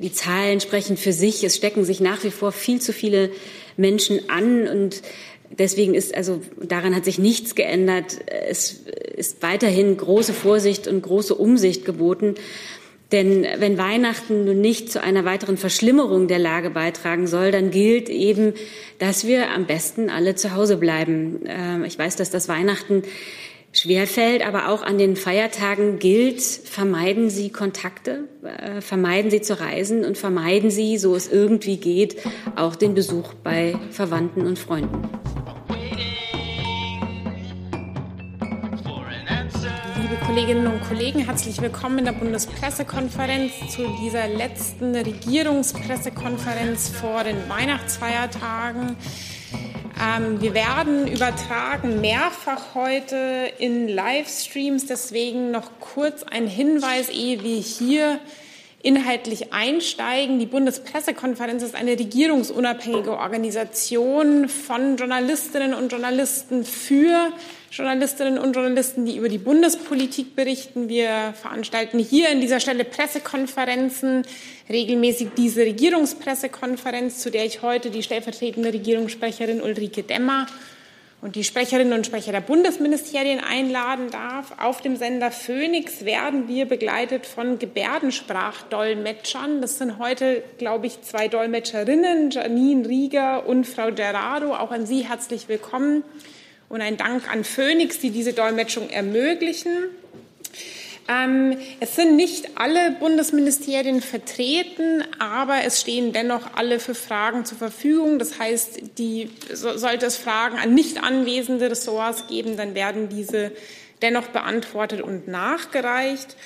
die Zahlen sprechen für sich. Es stecken sich nach wie vor viel zu viele Menschen an und Deswegen ist also daran hat sich nichts geändert. Es ist weiterhin große Vorsicht und große Umsicht geboten. Denn wenn Weihnachten nun nicht zu einer weiteren Verschlimmerung der Lage beitragen soll, dann gilt eben, dass wir am besten alle zu Hause bleiben. Ähm, ich weiß, dass das Weihnachten schwerfällt, aber auch an den Feiertagen gilt, vermeiden Sie Kontakte, äh, vermeiden Sie zu reisen und vermeiden Sie, so es irgendwie geht, auch den Besuch bei Verwandten und Freunden. Kolleginnen und Kollegen, herzlich willkommen in der Bundespressekonferenz zu dieser letzten Regierungspressekonferenz vor den Weihnachtsfeiertagen. Ähm, wir werden übertragen mehrfach heute in Livestreams, deswegen noch kurz ein Hinweis, ehe wir hier inhaltlich einsteigen. Die Bundespressekonferenz ist eine regierungsunabhängige Organisation von Journalistinnen und Journalisten für Journalistinnen und Journalisten, die über die Bundespolitik berichten. Wir veranstalten hier in dieser Stelle Pressekonferenzen, regelmäßig diese Regierungspressekonferenz, zu der ich heute die stellvertretende Regierungssprecherin Ulrike Demmer und die Sprecherinnen und Sprecher der Bundesministerien einladen darf. Auf dem Sender Phoenix werden wir begleitet von Gebärdensprachdolmetschern. Das sind heute, glaube ich, zwei Dolmetscherinnen, Janine Rieger und Frau Gerardo. Auch an Sie herzlich willkommen und ein Dank an Phoenix, die diese Dolmetschung ermöglichen. Ähm, es sind nicht alle Bundesministerien vertreten, aber es stehen dennoch alle für Fragen zur Verfügung. Das heißt, die, so, sollte es Fragen an nicht anwesende Ressorts geben, dann werden diese dennoch beantwortet und nachgereicht.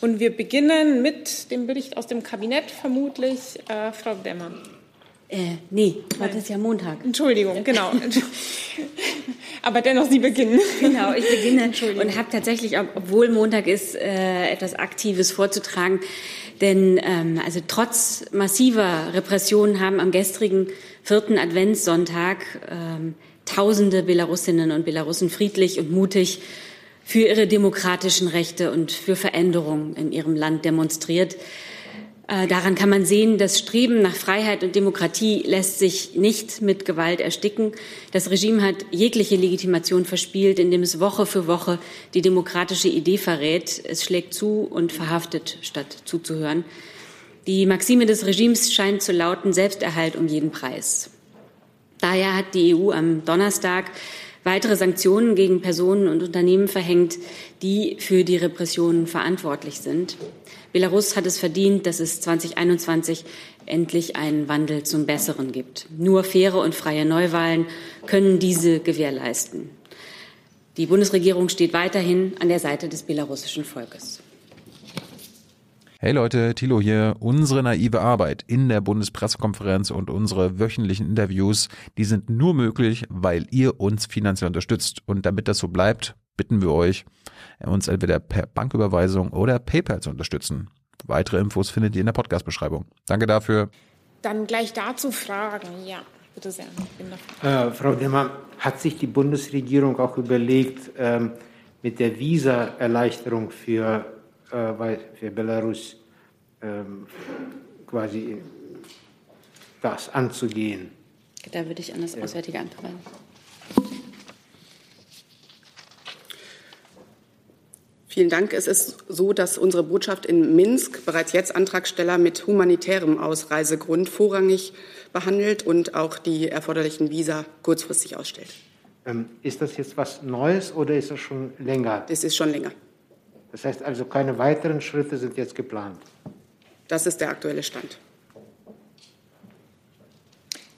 Und wir beginnen mit dem Bericht aus dem Kabinett vermutlich. Äh, Frau Demmer. Äh, nee, heute ist ja Montag. Entschuldigung, genau. Aber dennoch, Sie beginnen. Genau, ich beginne und habe tatsächlich, obwohl Montag ist, äh, etwas Aktives vorzutragen. Denn ähm, also trotz massiver Repressionen haben am gestrigen vierten Adventssonntag ähm, Tausende Belarusinnen und Belarussen friedlich und mutig für ihre demokratischen Rechte und für Veränderungen in ihrem Land demonstriert. Äh, daran kann man sehen, das Streben nach Freiheit und Demokratie lässt sich nicht mit Gewalt ersticken. Das Regime hat jegliche Legitimation verspielt, indem es Woche für Woche die demokratische Idee verrät. Es schlägt zu und verhaftet, statt zuzuhören. Die Maxime des Regimes scheint zu lauten Selbsterhalt um jeden Preis. Daher hat die EU am Donnerstag weitere Sanktionen gegen Personen und Unternehmen verhängt, die für die Repressionen verantwortlich sind. Belarus hat es verdient, dass es 2021 endlich einen Wandel zum Besseren gibt. Nur faire und freie Neuwahlen können diese gewährleisten. Die Bundesregierung steht weiterhin an der Seite des belarussischen Volkes. Hey Leute, Thilo hier. Unsere naive Arbeit in der Bundespressekonferenz und unsere wöchentlichen Interviews, die sind nur möglich, weil ihr uns finanziell unterstützt. Und damit das so bleibt, bitten wir euch, uns entweder per Banküberweisung oder PayPal zu unterstützen. Weitere Infos findet ihr in der Podcast-Beschreibung. Danke dafür. Dann gleich dazu Fragen. Ja, bitte sehr. Äh, Frau Demmer, hat sich die Bundesregierung auch überlegt, ähm, mit der Visa-Erleichterung für äh, für Belarus ähm, quasi das anzugehen. Da würde ich an das Auswärtige Amt verweisen. Vielen Dank. Es ist so, dass unsere Botschaft in Minsk bereits jetzt Antragsteller mit humanitärem Ausreisegrund vorrangig behandelt und auch die erforderlichen Visa kurzfristig ausstellt. Ähm, ist das jetzt was Neues oder ist das schon länger? Das ist schon länger. Das heißt also, keine weiteren Schritte sind jetzt geplant. Das ist der aktuelle Stand.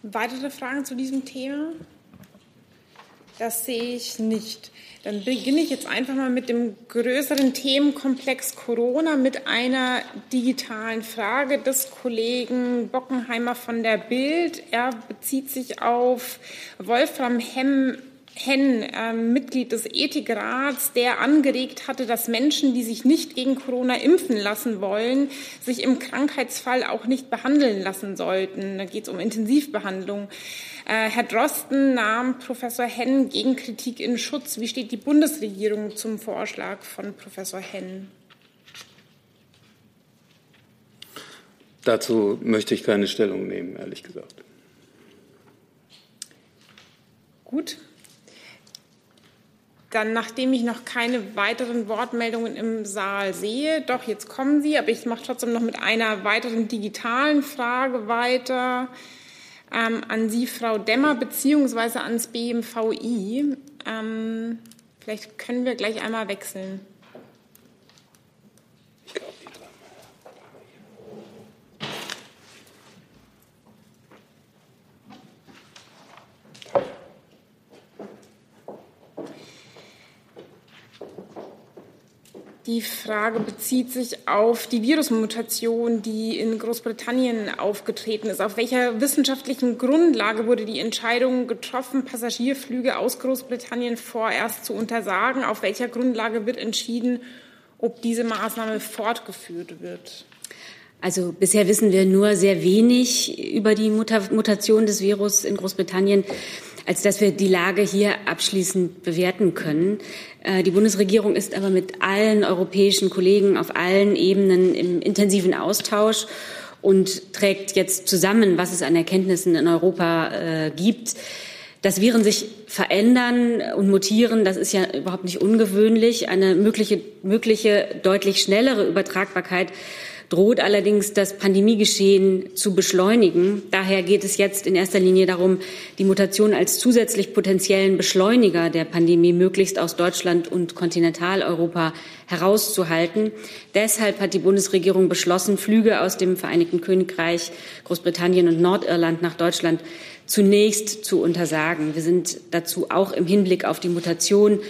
Weitere Fragen zu diesem Thema? Das sehe ich nicht. Dann beginne ich jetzt einfach mal mit dem größeren Themenkomplex Corona mit einer digitalen Frage des Kollegen Bockenheimer von der Bild. Er bezieht sich auf Wolfram Hemm Henn, äh, Mitglied des Ethikrats, der angeregt hatte, dass Menschen, die sich nicht gegen Corona impfen lassen wollen, sich im Krankheitsfall auch nicht behandeln lassen sollten. Da geht es um Intensivbehandlung. Äh, Herr Drosten nahm Professor Henn gegen Kritik in Schutz. Wie steht die Bundesregierung zum Vorschlag von Professor Henn? Dazu möchte ich keine Stellung nehmen, ehrlich gesagt. Gut. Dann, nachdem ich noch keine weiteren Wortmeldungen im Saal sehe, doch jetzt kommen sie, aber ich mache trotzdem noch mit einer weiteren digitalen Frage weiter ähm, an Sie, Frau Demmer, beziehungsweise ans BMVI. Ähm, vielleicht können wir gleich einmal wechseln. Die Frage bezieht sich auf die Virusmutation, die in Großbritannien aufgetreten ist. Auf welcher wissenschaftlichen Grundlage wurde die Entscheidung getroffen, Passagierflüge aus Großbritannien vorerst zu untersagen? Auf welcher Grundlage wird entschieden, ob diese Maßnahme fortgeführt wird? Also bisher wissen wir nur sehr wenig über die Mutation des Virus in Großbritannien als dass wir die Lage hier abschließend bewerten können. Äh, die Bundesregierung ist aber mit allen europäischen Kollegen auf allen Ebenen im intensiven Austausch und trägt jetzt zusammen, was es an Erkenntnissen in Europa äh, gibt. Dass Viren sich verändern und mutieren, das ist ja überhaupt nicht ungewöhnlich. Eine mögliche, mögliche deutlich schnellere Übertragbarkeit droht allerdings das Pandemiegeschehen zu beschleunigen. Daher geht es jetzt in erster Linie darum, die Mutation als zusätzlich potenziellen Beschleuniger der Pandemie möglichst aus Deutschland und Kontinentaleuropa herauszuhalten. Deshalb hat die Bundesregierung beschlossen, Flüge aus dem Vereinigten Königreich, Großbritannien und Nordirland nach Deutschland zunächst zu untersagen. Wir sind dazu auch im Hinblick auf die Mutation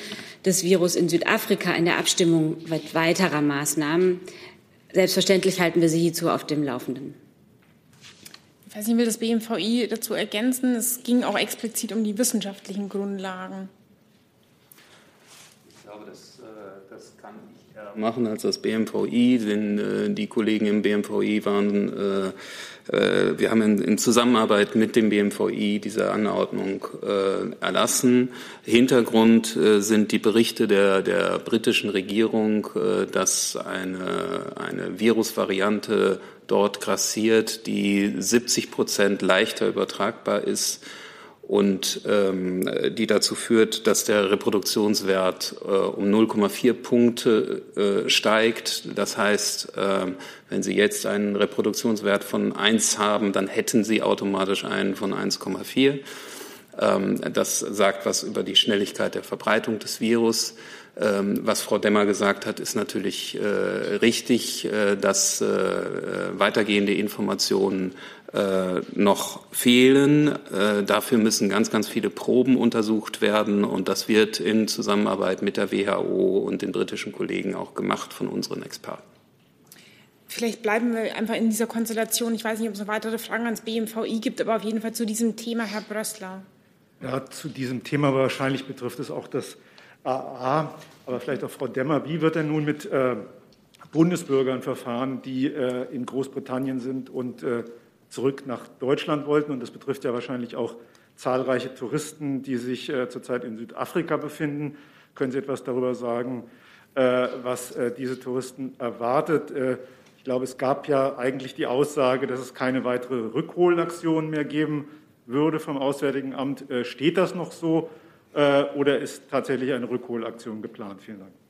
des Virus in Südafrika in der Abstimmung weiterer Maßnahmen. Selbstverständlich halten wir Sie hierzu auf dem Laufenden. Ich weiß nicht, will das BMVI dazu ergänzen? Es ging auch explizit um die wissenschaftlichen Grundlagen. Ich glaube, das, äh, das kann ich eher machen als das BMVI, denn äh, die Kollegen im BMVI waren äh, äh, wir haben in, Zusammenarbeit mit dem BMVI diese Anordnung äh, erlassen. Hintergrund äh, sind die Berichte der, der britischen Regierung, dass eine, eine Virusvariante dort grassiert, die 70 Prozent leichter übertragbar ist und ähm, die dazu führt, dass der Reproduktionswert äh, um 0,4 Punkte äh, steigt. Das heißt, äh, wenn Sie jetzt einen Reproduktionswert von 1 haben, dann hätten Sie automatisch einen von 1,4. Ähm, das sagt was über die Schnelligkeit der Verbreitung des Virus. Ähm, was Frau Demmer gesagt hat, ist natürlich äh, richtig, äh, dass äh, weitergehende Informationen äh, noch fehlen. Äh, dafür müssen ganz, ganz viele Proben untersucht werden und das wird in Zusammenarbeit mit der WHO und den britischen Kollegen auch gemacht von unseren Experten. Vielleicht bleiben wir einfach in dieser Konstellation. Ich weiß nicht, ob es noch weitere Fragen ans BMVI gibt, aber auf jeden Fall zu diesem Thema, Herr Brössler. Ja, zu diesem Thema wahrscheinlich betrifft es auch das AA, aber vielleicht auch Frau Demmer. Wie wird denn nun mit äh, Bundesbürgern verfahren, die äh, in Großbritannien sind und äh, zurück nach Deutschland wollten. Und das betrifft ja wahrscheinlich auch zahlreiche Touristen, die sich äh, zurzeit in Südafrika befinden. Können Sie etwas darüber sagen, äh, was äh, diese Touristen erwartet? Äh, ich glaube, es gab ja eigentlich die Aussage, dass es keine weitere Rückholaktion mehr geben würde vom Auswärtigen Amt. Äh, steht das noch so äh, oder ist tatsächlich eine Rückholaktion geplant? Vielen Dank.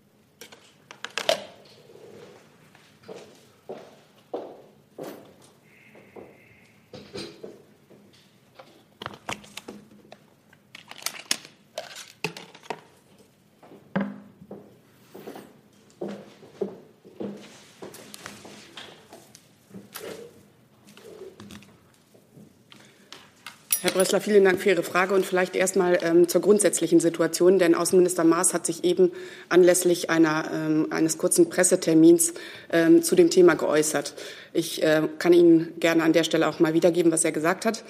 Brössler, vielen Dank für Ihre Frage und vielleicht erst mal ähm, zur grundsätzlichen Situation, denn Außenminister Maas hat sich eben anlässlich einer, ähm, eines kurzen Pressetermins ähm, zu dem Thema geäußert. Ich äh, kann Ihnen gerne an der Stelle auch mal wiedergeben, was er gesagt hat.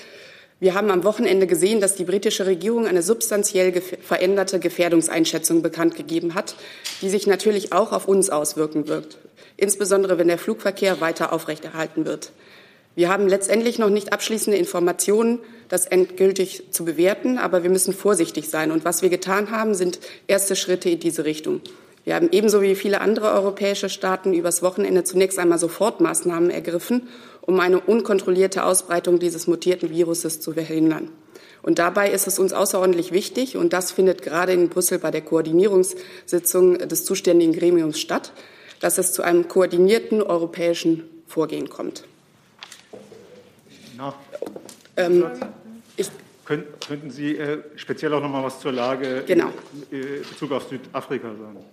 Wir haben am Wochenende gesehen, dass die britische Regierung eine substanziell gef veränderte Gefährdungseinschätzung bekannt gegeben hat, die sich natürlich auch auf uns auswirken wird, insbesondere wenn der Flugverkehr weiter aufrechterhalten wird. Wir haben letztendlich noch nicht abschließende Informationen, das endgültig zu bewerten, aber wir müssen vorsichtig sein. Und was wir getan haben, sind erste Schritte in diese Richtung. Wir haben ebenso wie viele andere europäische Staaten übers Wochenende zunächst einmal Sofortmaßnahmen ergriffen, um eine unkontrollierte Ausbreitung dieses mutierten Viruses zu verhindern. Und dabei ist es uns außerordentlich wichtig, und das findet gerade in Brüssel bei der Koordinierungssitzung des zuständigen Gremiums statt, dass es zu einem koordinierten europäischen Vorgehen kommt. Ähm, ich, könnten Sie äh, speziell auch noch mal was zur Lage genau. in äh, Bezug auf Südafrika sagen?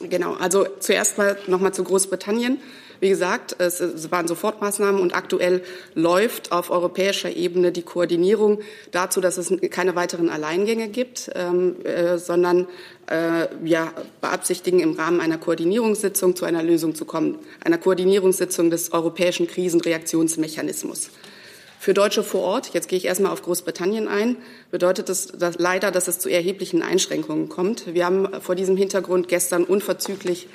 Genau, also zuerst mal noch mal zu Großbritannien. Wie gesagt, es waren Sofortmaßnahmen und aktuell läuft auf europäischer Ebene die Koordinierung dazu, dass es keine weiteren Alleingänge gibt, ähm, äh, sondern äh, wir beabsichtigen im Rahmen einer Koordinierungssitzung zu einer Lösung zu kommen, einer Koordinierungssitzung des europäischen Krisenreaktionsmechanismus. Für Deutsche vor Ort, jetzt gehe ich erstmal auf Großbritannien ein, bedeutet es dass leider, dass es zu erheblichen Einschränkungen kommt. Wir haben vor diesem Hintergrund gestern unverzüglich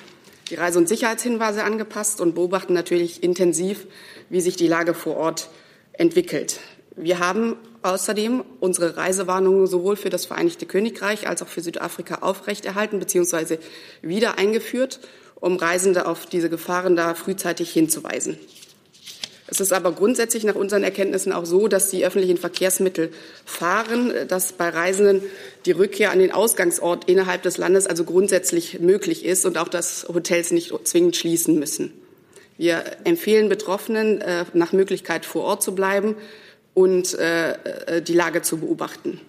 die Reise- und Sicherheitshinweise angepasst und beobachten natürlich intensiv, wie sich die Lage vor Ort entwickelt. Wir haben außerdem unsere Reisewarnungen sowohl für das Vereinigte Königreich als auch für Südafrika aufrechterhalten bzw. wieder eingeführt, um Reisende auf diese Gefahren da frühzeitig hinzuweisen. Es ist aber grundsätzlich nach unseren Erkenntnissen auch so, dass die öffentlichen Verkehrsmittel fahren, dass bei Reisenden die Rückkehr an den Ausgangsort innerhalb des Landes also grundsätzlich möglich ist und auch, dass Hotels nicht zwingend schließen müssen. Wir empfehlen Betroffenen, äh, nach Möglichkeit vor Ort zu bleiben und äh, äh, die Lage zu beobachten.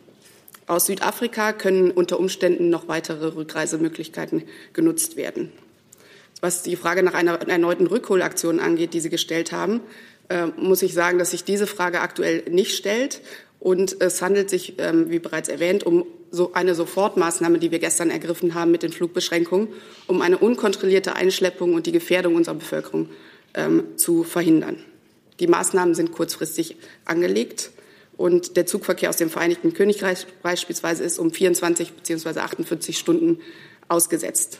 Aus Südafrika können unter Umständen noch weitere Rückreisemöglichkeiten genutzt werden. Was die Frage nach einer erneuten Rückholaktion angeht, die Sie gestellt haben, äh, muss ich sagen, dass sich diese Frage aktuell nicht stellt. Und es handelt sich, ähm, wie bereits erwähnt, um so eine Sofortmaßnahme, die wir gestern ergriffen haben mit den Flugbeschränkungen, um eine unkontrollierte Einschleppung und die Gefährdung unserer Bevölkerung ähm, zu verhindern. Die Maßnahmen sind kurzfristig angelegt und der Zugverkehr aus dem Vereinigten Königreich beispielsweise ist um 24 bzw. 48 Stunden ausgesetzt.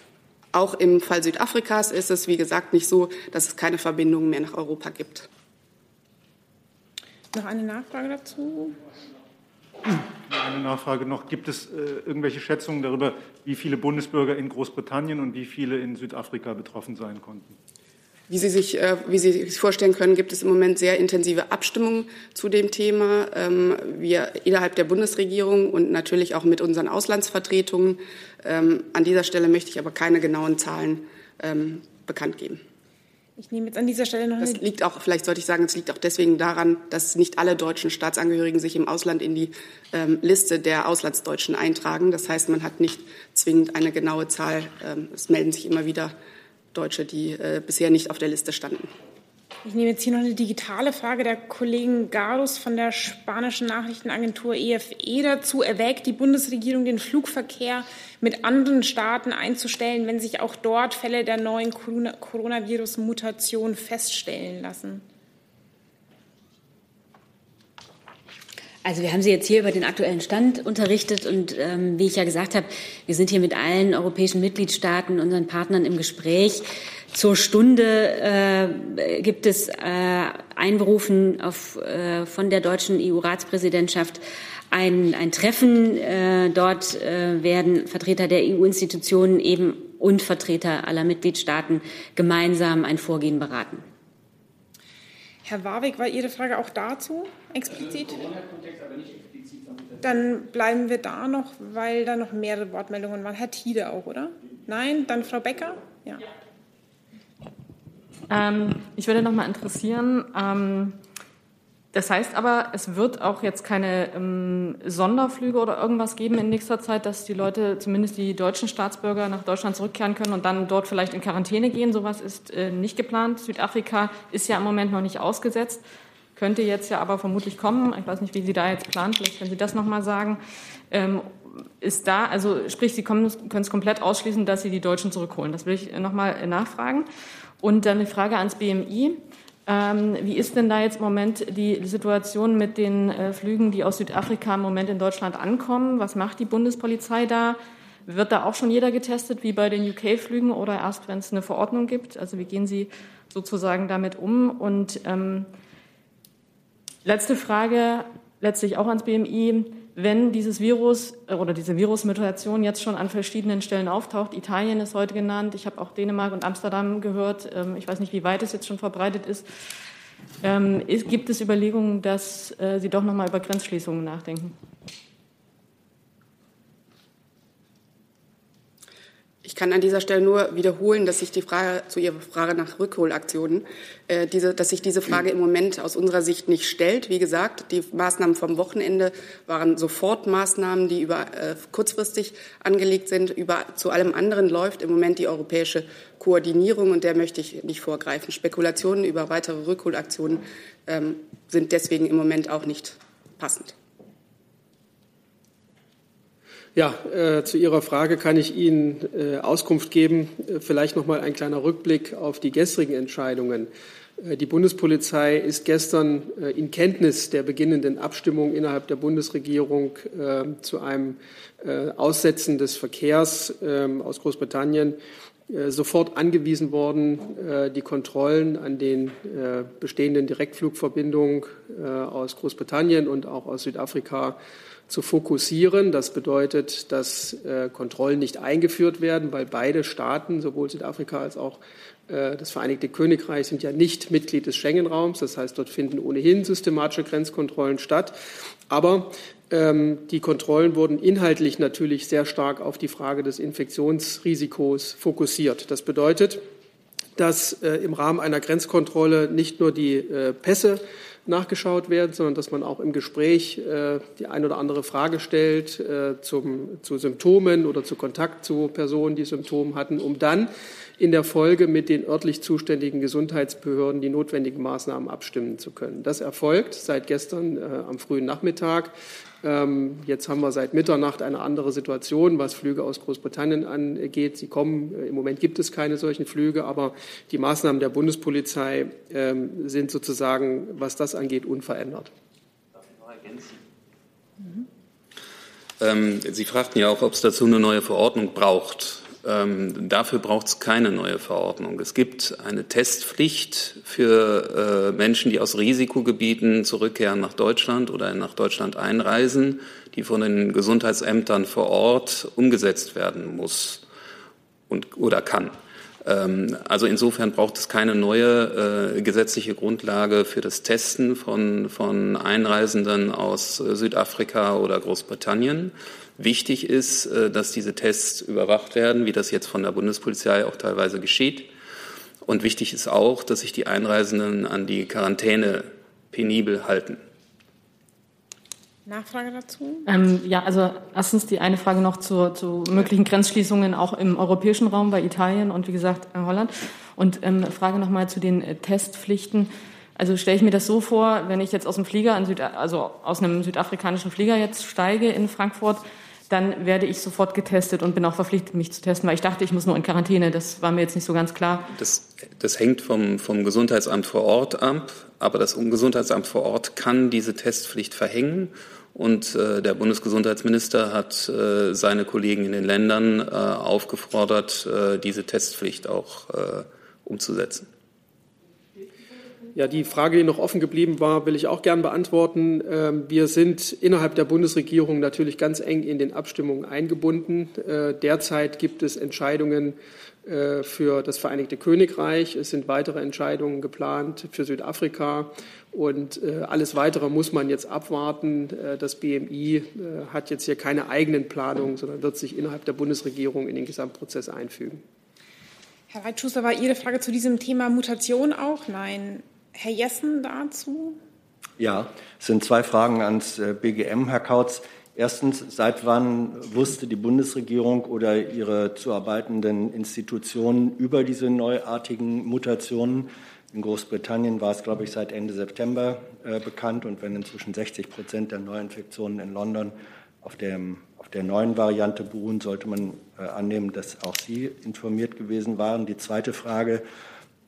Auch im Fall Südafrikas ist es, wie gesagt, nicht so, dass es keine Verbindungen mehr nach Europa gibt. Noch eine Nachfrage dazu? Eine Nachfrage noch. Gibt es äh, irgendwelche Schätzungen darüber, wie viele Bundesbürger in Großbritannien und wie viele in Südafrika betroffen sein konnten? Wie Sie, sich, äh, wie Sie sich vorstellen können, gibt es im Moment sehr intensive Abstimmungen zu dem Thema. Ähm, wir innerhalb der Bundesregierung und natürlich auch mit unseren Auslandsvertretungen. Ähm, an dieser Stelle möchte ich aber keine genauen Zahlen ähm, bekannt geben. Ich nehme jetzt an dieser Stelle noch Das liegt auch, vielleicht sollte ich sagen, es liegt auch deswegen daran, dass nicht alle deutschen Staatsangehörigen sich im Ausland in die ähm, Liste der Auslandsdeutschen eintragen. Das heißt, man hat nicht zwingend eine genaue Zahl. Ähm, es melden sich immer wieder Deutsche, die äh, bisher nicht auf der Liste standen. Ich nehme jetzt hier noch eine digitale Frage der Kollegen Garus von der spanischen Nachrichtenagentur EFE e dazu. Erwägt die Bundesregierung den Flugverkehr mit anderen Staaten einzustellen, wenn sich auch dort Fälle der neuen Coronavirus-Mutation feststellen lassen? Also wir haben Sie jetzt hier über den aktuellen Stand unterrichtet und ähm, wie ich ja gesagt habe, wir sind hier mit allen europäischen Mitgliedstaaten, unseren Partnern im Gespräch. Zur Stunde äh, gibt es äh, Einberufen auf, äh, von der deutschen EU-Ratspräsidentschaft ein, ein Treffen. Äh, dort äh, werden Vertreter der EU-Institutionen eben und Vertreter aller Mitgliedstaaten gemeinsam ein Vorgehen beraten. Herr Warwick, war Ihre Frage auch dazu explizit? Dann bleiben wir da noch, weil da noch mehrere Wortmeldungen waren. Herr Tiede auch, oder? Nein? Dann Frau Becker? Ja. Ähm, ich würde noch mal interessieren, ähm, das heißt aber, es wird auch jetzt keine ähm, Sonderflüge oder irgendwas geben in nächster Zeit, dass die Leute, zumindest die deutschen Staatsbürger, nach Deutschland zurückkehren können und dann dort vielleicht in Quarantäne gehen. Sowas ist äh, nicht geplant. Südafrika ist ja im Moment noch nicht ausgesetzt, könnte jetzt ja aber vermutlich kommen. Ich weiß nicht, wie Sie da jetzt planen. Vielleicht können Sie das noch mal sagen. Ähm, ist da, also sprich, Sie können es komplett ausschließen, dass Sie die Deutschen zurückholen. Das will ich noch mal nachfragen. Und dann eine Frage ans BMI. Ähm, wie ist denn da jetzt im Moment die Situation mit den äh, Flügen, die aus Südafrika im Moment in Deutschland ankommen? Was macht die Bundespolizei da? Wird da auch schon jeder getestet, wie bei den UK-Flügen oder erst, wenn es eine Verordnung gibt? Also wie gehen Sie sozusagen damit um? Und ähm, letzte Frage, letztlich auch ans BMI. Wenn dieses Virus äh, oder diese Virusmutation jetzt schon an verschiedenen Stellen auftaucht. Italien ist heute genannt. Ich habe auch Dänemark und Amsterdam gehört. Ähm, ich weiß nicht, wie weit es jetzt schon verbreitet ist. Ähm, gibt es Überlegungen, dass äh, Sie doch noch mal über Grenzschließungen nachdenken? Ich kann an dieser Stelle nur wiederholen, dass sich die Frage zu Ihrer Frage nach Rückholaktionen, äh, diese, dass sich diese Frage im Moment aus unserer Sicht nicht stellt. Wie gesagt, die Maßnahmen vom Wochenende waren Sofortmaßnahmen, die über äh, kurzfristig angelegt sind. Über, zu allem anderen läuft im Moment die europäische Koordinierung und der möchte ich nicht vorgreifen. Spekulationen über weitere Rückholaktionen ähm, sind deswegen im Moment auch nicht passend. Ja, äh, zu Ihrer Frage kann ich Ihnen äh, Auskunft geben. Äh, vielleicht noch mal ein kleiner Rückblick auf die gestrigen Entscheidungen. Äh, die Bundespolizei ist gestern äh, in Kenntnis der beginnenden Abstimmung innerhalb der Bundesregierung zu einem Aussetzen des Verkehrs ähm, aus Großbritannien sofort angewiesen worden, die Kontrollen an den bestehenden Direktflugverbindungen aus Großbritannien und auch aus Südafrika zu fokussieren. Das bedeutet, dass äh, Kontrollen nicht eingeführt werden, weil beide Staaten, sowohl Südafrika als auch äh, das Vereinigte Königreich, sind ja nicht Mitglied des Schengen-Raums. Das heißt, dort finden ohnehin systematische Grenzkontrollen statt. Aber ähm, die Kontrollen wurden inhaltlich natürlich sehr stark auf die Frage des Infektionsrisikos fokussiert. Das bedeutet, dass äh, im Rahmen einer Grenzkontrolle nicht nur die Pässe nachgeschaut werden, sondern dass man auch im Gespräch äh, die ein oder andere Frage stellt äh, zum, zu Symptomen oder zu Kontakt zu Personen, die Symptome hatten, um dann in der Folge mit den örtlich zuständigen Gesundheitsbehörden die notwendigen Maßnahmen abstimmen zu können. Das erfolgt seit gestern äh, am frühen Nachmittag. Ähm, jetzt haben wir seit Mitternacht eine andere Situation, was Flüge aus Großbritannien angeht. Sie kommen, äh, im Moment gibt es keine solchen Flüge, aber die Maßnahmen der Bundespolizei ähm, sind sozusagen, was das angeht, unverändert. Darf ich noch ergänzen? Mhm. Ähm, Sie fragten ja auch, ob es dazu eine neue Verordnung braucht. Ähm, dafür braucht es keine neue Verordnung. Es gibt eine Testpflicht für äh, Menschen, die aus Risikogebieten zurückkehren nach Deutschland oder nach Deutschland einreisen, die von den Gesundheitsämtern vor Ort umgesetzt werden muss und, oder kann. Ähm, also insofern braucht es keine neue äh, gesetzliche Grundlage für das Testen von, von Einreisenden aus äh, Südafrika oder Großbritannien. Wichtig ist, äh, dass diese Tests überwacht werden, wie das jetzt von der Bundespolizei auch teilweise geschieht. Und wichtig ist auch, dass sich die Einreisenden an die Quarantäne penibel halten. Nachfrage dazu? Ähm, ja, also erstens die eine Frage noch zu, zu, möglichen Grenzschließungen auch im europäischen Raum bei Italien und wie gesagt in Holland. Und ähm, Frage nochmal zu den äh, Testpflichten. Also stelle ich mir das so vor, wenn ich jetzt aus dem Flieger, Süd, also aus einem südafrikanischen Flieger jetzt steige in Frankfurt, dann werde ich sofort getestet und bin auch verpflichtet, mich zu testen, weil ich dachte, ich muss nur in Quarantäne. Das war mir jetzt nicht so ganz klar. Das, das hängt vom, vom Gesundheitsamt vor Ort ab, aber das Gesundheitsamt vor Ort kann diese Testpflicht verhängen. Und äh, der Bundesgesundheitsminister hat äh, seine Kollegen in den Ländern äh, aufgefordert, äh, diese Testpflicht auch äh, umzusetzen. Ja, die Frage, die noch offen geblieben war, will ich auch gern beantworten. Ähm, wir sind innerhalb der Bundesregierung natürlich ganz eng in den Abstimmungen eingebunden. Äh, derzeit gibt es Entscheidungen äh, für das Vereinigte Königreich. Es sind weitere Entscheidungen geplant für Südafrika. Und äh, alles Weitere muss man jetzt abwarten. Das BMI hat jetzt hier keine eigenen Planungen, sondern wird sich innerhalb der Bundesregierung in den Gesamtprozess einfügen. Herr Weitschuster, war Ihre Frage zu diesem Thema Mutation auch? Nein. Herr Jessen dazu? Ja, es sind zwei Fragen ans äh, BGM, Herr Kautz. Erstens, seit wann wusste die Bundesregierung oder ihre zu arbeitenden Institutionen über diese neuartigen Mutationen? In Großbritannien war es, glaube ich, seit Ende September äh, bekannt. Und wenn inzwischen 60 Prozent der Neuinfektionen in London auf, dem, auf der neuen Variante beruhen, sollte man äh, annehmen, dass auch Sie informiert gewesen waren. Die zweite Frage,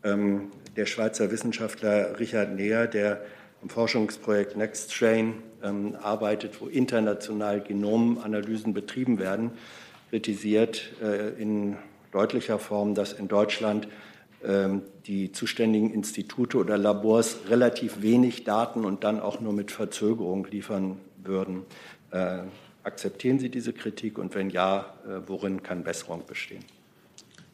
der Schweizer Wissenschaftler Richard Neher, der im Forschungsprojekt NextStrain ähm, arbeitet, wo international Genomanalysen betrieben werden, kritisiert äh, in deutlicher Form, dass in Deutschland ähm, die zuständigen Institute oder Labors relativ wenig Daten und dann auch nur mit Verzögerung liefern würden. Äh, akzeptieren Sie diese Kritik und wenn ja, äh, worin kann Besserung bestehen?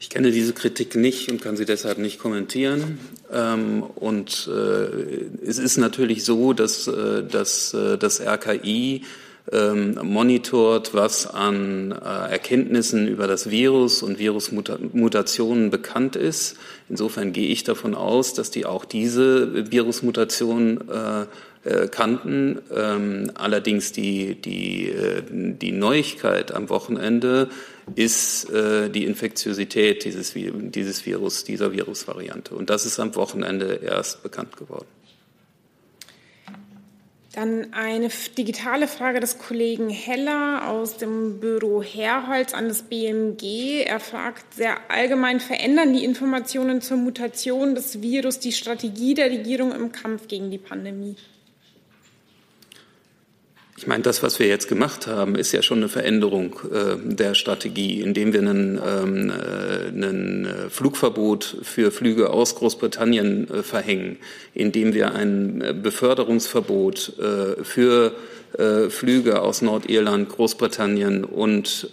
Ich kenne diese Kritik nicht und kann sie deshalb nicht kommentieren. Ähm, und äh, es ist natürlich so, dass, äh, dass äh, das RKI ähm, monitort, was an Erkenntnissen über das Virus und Virusmutationen bekannt ist. Insofern gehe ich davon aus, dass die auch diese Virusmutation kannten. Ähm, allerdings die, die, die Neuigkeit am Wochenende ist äh, die Infektiosität dieses, dieses Virus, dieser Virusvariante. Und das ist am Wochenende erst bekannt geworden. Dann eine digitale Frage des Kollegen Heller aus dem Büro Herholz an das BMG. Er fragt sehr allgemein, verändern die Informationen zur Mutation des Virus die Strategie der Regierung im Kampf gegen die Pandemie? Ich meine, das, was wir jetzt gemacht haben, ist ja schon eine Veränderung äh, der Strategie, indem wir einen, ähm, äh, einen äh, Flugverbot für Flüge aus Großbritannien äh, verhängen, indem wir ein äh, Beförderungsverbot äh, für Flüge aus Nordirland, Großbritannien und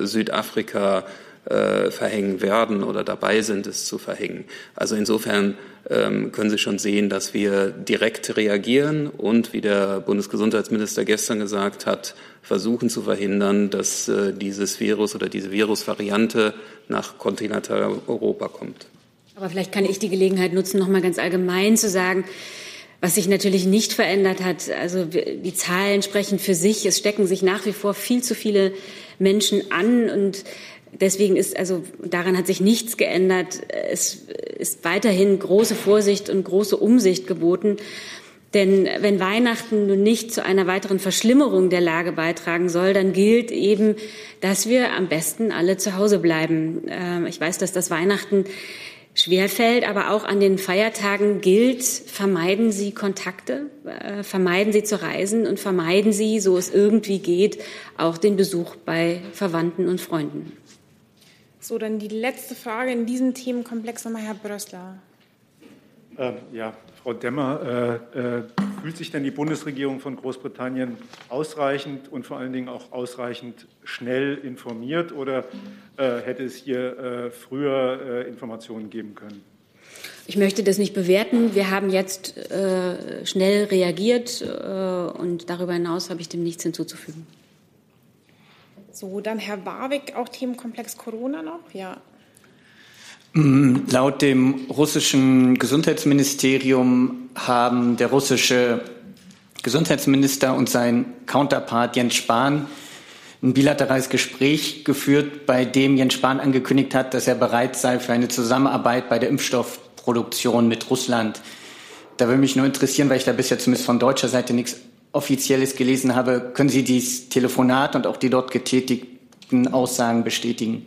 Südafrika verhängen werden oder dabei sind, es zu verhängen. Also insofern ähm, können Sie schon sehen, dass wir direkt reagieren und, wie der Bundesgesundheitsminister gestern gesagt hat, versuchen zu verhindern, dass äh, dieses Virus oder diese Virusvariante nach Kontinentaleuropa kommt. Aber vielleicht kann ich die Gelegenheit nutzen, noch mal ganz allgemein zu sagen, was sich natürlich nicht verändert hat. Also die Zahlen sprechen für sich. Es stecken sich nach wie vor viel zu viele Menschen an und Deswegen ist also daran hat sich nichts geändert. Es ist weiterhin große Vorsicht und große Umsicht geboten. Denn wenn Weihnachten nun nicht zu einer weiteren Verschlimmerung der Lage beitragen soll, dann gilt eben, dass wir am besten alle zu Hause bleiben. Ähm, ich weiß, dass das Weihnachten schwerfällt, aber auch an den Feiertagen gilt, vermeiden Sie Kontakte, äh, vermeiden Sie zu reisen und vermeiden Sie, so es irgendwie geht, auch den Besuch bei Verwandten und Freunden. So, dann die letzte Frage in diesem Themenkomplex nochmal, Herr Brössler. Ähm, ja, Frau Demmer, äh, äh, fühlt sich denn die Bundesregierung von Großbritannien ausreichend und vor allen Dingen auch ausreichend schnell informiert oder äh, hätte es hier äh, früher äh, Informationen geben können? Ich möchte das nicht bewerten. Wir haben jetzt äh, schnell reagiert und darüber hinaus habe ich dem nichts hinzuzufügen. So, dann Herr Warwick, auch Themenkomplex Corona noch? Ja. Mm, laut dem russischen Gesundheitsministerium haben der russische Gesundheitsminister und sein Counterpart Jens Spahn ein bilaterales Gespräch geführt, bei dem Jens Spahn angekündigt hat, dass er bereit sei für eine Zusammenarbeit bei der Impfstoffproduktion mit Russland. Da würde mich nur interessieren, weil ich da bisher zumindest von deutscher Seite nichts Offizielles gelesen habe. Können Sie dieses Telefonat und auch die dort getätigten Aussagen bestätigen?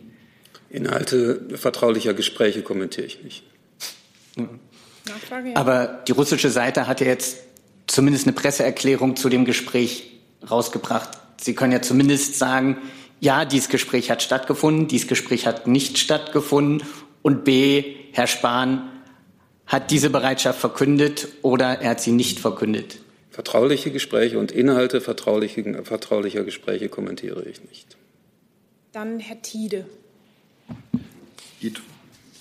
Inhalte vertraulicher Gespräche kommentiere ich nicht. Aber die russische Seite hat ja jetzt zumindest eine Presseerklärung zu dem Gespräch rausgebracht. Sie können ja zumindest sagen, ja, dieses Gespräch hat stattgefunden, dieses Gespräch hat nicht stattgefunden und B, Herr Spahn hat diese Bereitschaft verkündet oder er hat sie nicht verkündet. Vertrauliche Gespräche und Inhalte vertrauliche, vertraulicher Gespräche kommentiere ich nicht. Dann Herr Tiede. Geht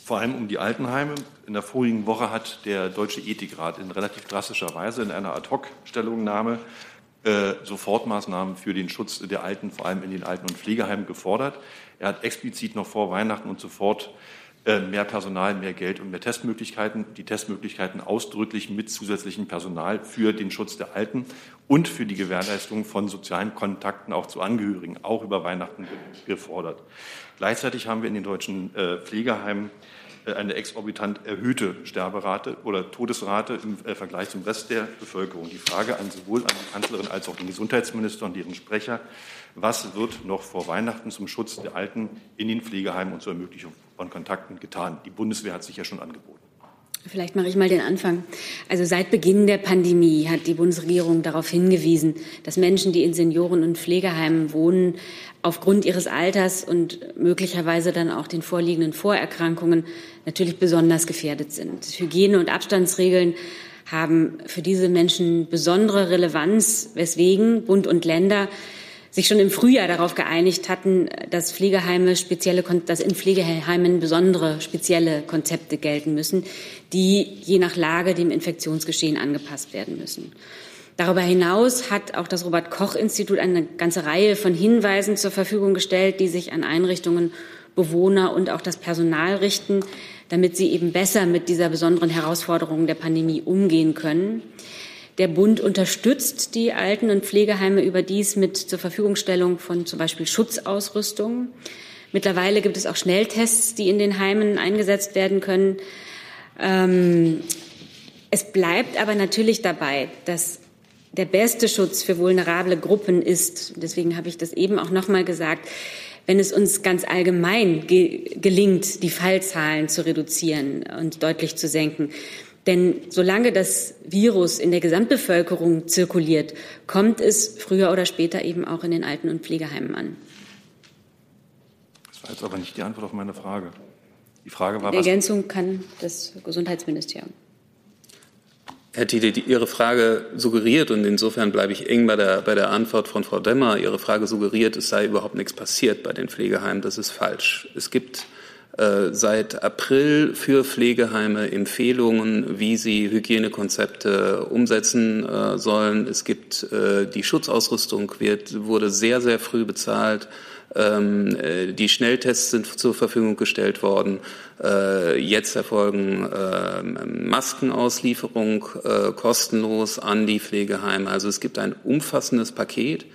vor allem um die Altenheime. In der vorigen Woche hat der Deutsche Ethikrat in relativ drastischer Weise in einer Ad-Hoc-Stellungnahme äh, Sofortmaßnahmen für den Schutz der Alten, vor allem in den Alten- und Pflegeheimen, gefordert. Er hat explizit noch vor Weihnachten und sofort äh, mehr Personal, mehr Geld und mehr Testmöglichkeiten. Die Testmöglichkeiten ausdrücklich mit zusätzlichem Personal für den Schutz der Alten und für die Gewährleistung von sozialen Kontakten auch zu Angehörigen, auch über Weihnachten gefordert. Gleichzeitig haben wir in den deutschen äh, Pflegeheimen äh, eine exorbitant erhöhte Sterberate oder Todesrate im Vergleich zum Rest der Bevölkerung. Die Frage an sowohl an die Kanzlerin als auch den Gesundheitsminister und deren Sprecher, was wird noch vor Weihnachten zum Schutz der Alten in den Pflegeheimen und zur Ermöglichung von Kontakten getan? Die Bundeswehr hat sich ja schon angeboten. Vielleicht mache ich mal den Anfang. Also seit Beginn der Pandemie hat die Bundesregierung darauf hingewiesen, dass Menschen, die in Senioren- und Pflegeheimen wohnen, aufgrund ihres Alters und möglicherweise dann auch den vorliegenden Vorerkrankungen natürlich besonders gefährdet sind. Hygiene- und Abstandsregeln haben für diese Menschen besondere Relevanz, weswegen Bund und Länder sich schon im Frühjahr darauf geeinigt hatten, dass Pflegeheime spezielle, dass in Pflegeheimen besondere spezielle Konzepte gelten müssen, die je nach Lage dem Infektionsgeschehen angepasst werden müssen. Darüber hinaus hat auch das Robert Koch Institut eine ganze Reihe von Hinweisen zur Verfügung gestellt, die sich an Einrichtungen, Bewohner und auch das Personal richten, damit sie eben besser mit dieser besonderen Herausforderung der Pandemie umgehen können. Der Bund unterstützt die Alten- und Pflegeheime überdies mit zur Verfügungstellung von zum Beispiel Schutzausrüstung. Mittlerweile gibt es auch Schnelltests, die in den Heimen eingesetzt werden können. Ähm, es bleibt aber natürlich dabei, dass der beste Schutz für vulnerable Gruppen ist, deswegen habe ich das eben auch noch mal gesagt, wenn es uns ganz allgemein ge gelingt, die Fallzahlen zu reduzieren und deutlich zu senken, denn solange das Virus in der Gesamtbevölkerung zirkuliert, kommt es früher oder später eben auch in den Alten- und Pflegeheimen an. Das war jetzt aber nicht die Antwort auf meine Frage. Die Frage war, die Ergänzung kann das Gesundheitsministerium. Herr Tiede, Ihre Frage suggeriert, und insofern bleibe ich eng bei der, bei der Antwort von Frau Demmer, Ihre Frage suggeriert, es sei überhaupt nichts passiert bei den Pflegeheimen. Das ist falsch. Es gibt seit April für Pflegeheime Empfehlungen, wie sie Hygienekonzepte umsetzen äh, sollen. Es gibt äh, die Schutzausrüstung wird, wurde sehr, sehr früh bezahlt. Ähm, die Schnelltests sind zur Verfügung gestellt worden. Jetzt erfolgen ähm, Maskenauslieferung kostenlos an die Pflegeheime. Also es gibt ein umfassendes Paket.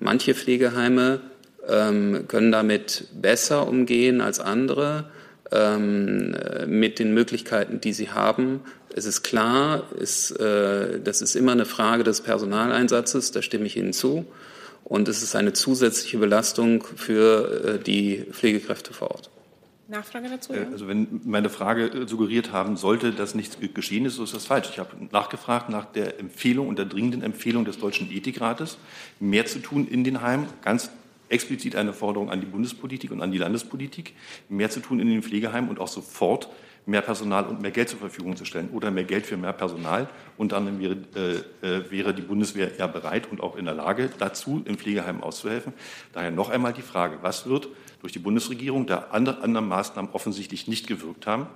Manche Pflegeheime können damit besser umgehen als andere ähm, mit den Möglichkeiten, die sie haben. Es ist klar, es, äh, das ist immer eine Frage des Personaleinsatzes, da stimme ich Ihnen zu. Und es ist eine zusätzliche Belastung für äh, die Pflegekräfte vor Ort. Nachfrage dazu? Äh, also wenn meine Frage äh, suggeriert haben sollte, dass nichts geschehen ist, so ist das falsch. Ich habe nachgefragt nach der Empfehlung und der dringenden Empfehlung des Deutschen Ethikrates, mehr zu tun in den Heimen, ganz explizit eine Forderung an die Bundespolitik und an die Landespolitik, mehr zu tun in den Pflegeheimen und auch sofort mehr Personal und mehr Geld zur Verfügung zu stellen oder mehr Geld für mehr Personal. Und dann wäre, äh, äh, wäre die Bundeswehr ja bereit und auch in der Lage dazu, im Pflegeheim auszuhelfen. Daher noch einmal die Frage, was wird durch die Bundesregierung, da andere, andere Maßnahmen offensichtlich nicht gewirkt haben,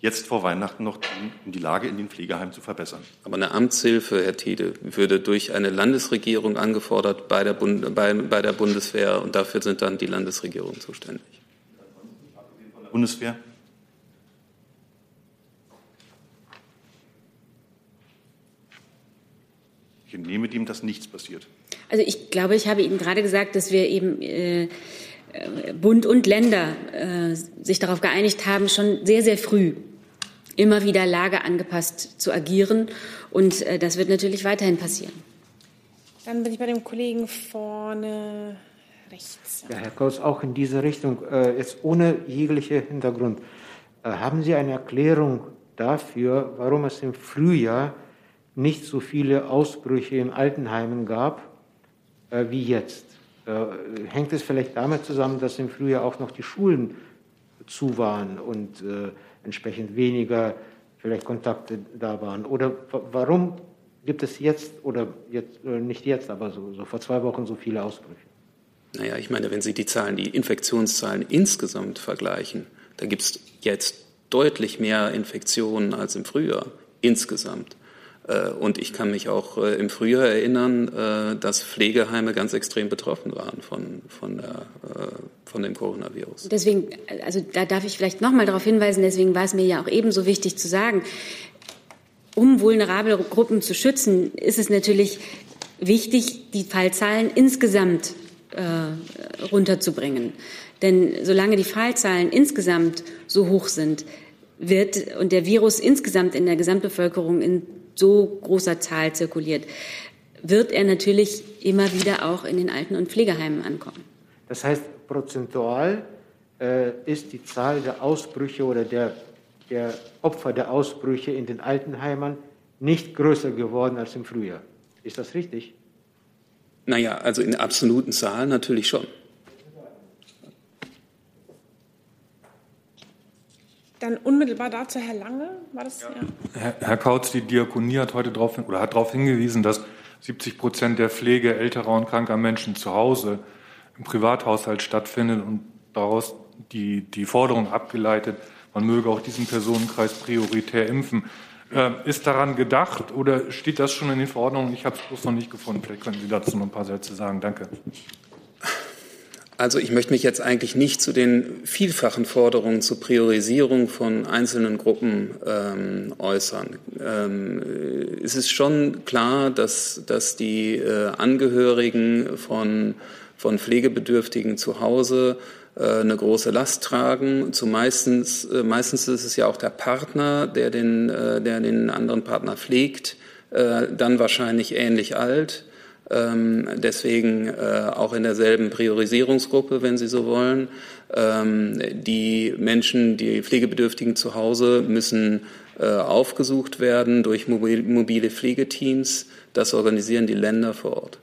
jetzt vor Weihnachten noch tun, um die Lage in den Pflegeheimen zu verbessern. Aber eine Amtshilfe, Herr Tiede, würde durch eine Landesregierung angefordert bei der, Bund bei, bei der Bundeswehr und dafür sind dann die Landesregierungen zuständig. Bundeswehr? Ich entnehme dem, dass nichts passiert. Also ich glaube, ich habe Ihnen gerade gesagt, dass wir eben äh, Bund und Länder äh, sich darauf geeinigt haben, schon sehr, sehr früh immer wieder lageangepasst zu agieren. Und äh, das wird natürlich weiterhin passieren. Dann bin ich bei dem Kollegen vorne rechts. Ja, Herr Kaus, auch in diese Richtung, äh, jetzt ohne jegliche Hintergrund. Äh, haben Sie eine Erklärung dafür, warum es im Frühjahr nicht so viele Ausbrüche in Altenheimen gab äh, wie jetzt? Äh, hängt es vielleicht damit zusammen, dass im Frühjahr auch noch die Schulen zu waren und äh, entsprechend weniger vielleicht Kontakte da waren? Oder warum gibt es jetzt oder jetzt, äh, nicht jetzt, aber so, so vor zwei Wochen so viele Ausbrüche? Naja, ich meine, wenn Sie die Zahlen, die Infektionszahlen insgesamt vergleichen, da gibt es jetzt deutlich mehr Infektionen als im Frühjahr insgesamt. Äh, und ich kann mich auch äh, im Frühjahr erinnern, äh, dass Pflegeheime ganz extrem betroffen waren von, von, der, von dem Coronavirus. Deswegen, also da darf ich vielleicht noch mal darauf hinweisen, deswegen war es mir ja auch ebenso wichtig zu sagen, um vulnerable Gruppen zu schützen, ist es natürlich wichtig, die Fallzahlen insgesamt äh, runterzubringen. Denn solange die Fallzahlen insgesamt so hoch sind, wird und der Virus insgesamt in der Gesamtbevölkerung in so großer Zahl zirkuliert, wird er natürlich immer wieder auch in den Alten- und Pflegeheimen ankommen. Das heißt, prozentual äh, ist die Zahl der Ausbrüche oder der, der Opfer der Ausbrüche in den Altenheimen nicht größer geworden als im Frühjahr. Ist das richtig? Naja, also in absoluten Zahlen natürlich schon. Dann unmittelbar dazu Herr Lange, war das? Ja. Herr, Herr Kautz, die Diakonie hat heute darauf oder hat darauf hingewiesen, dass 70 Prozent der Pflege älterer und kranker Menschen zu Hause im Privathaushalt stattfindet und daraus die, die Forderung abgeleitet, man möge auch diesen Personenkreis prioritär impfen. Äh, ist daran gedacht oder steht das schon in den Verordnungen? Ich habe es bloß noch nicht gefunden. Vielleicht können Sie dazu noch ein paar Sätze sagen. Danke. Also ich möchte mich jetzt eigentlich nicht zu den vielfachen Forderungen zur Priorisierung von einzelnen Gruppen ähm, äußern. Ähm, es ist schon klar, dass, dass die äh, Angehörigen von, von Pflegebedürftigen zu Hause äh, eine große Last tragen. Zumeistens, äh, meistens ist es ja auch der Partner, der den, äh, der den anderen Partner pflegt, äh, dann wahrscheinlich ähnlich alt ähm, deswegen äh, auch in derselben Priorisierungsgruppe, wenn Sie so wollen. Ähm, die Menschen, die Pflegebedürftigen zu Hause müssen äh, aufgesucht werden durch mobile Pflegeteams. Das organisieren die Länder vor Ort.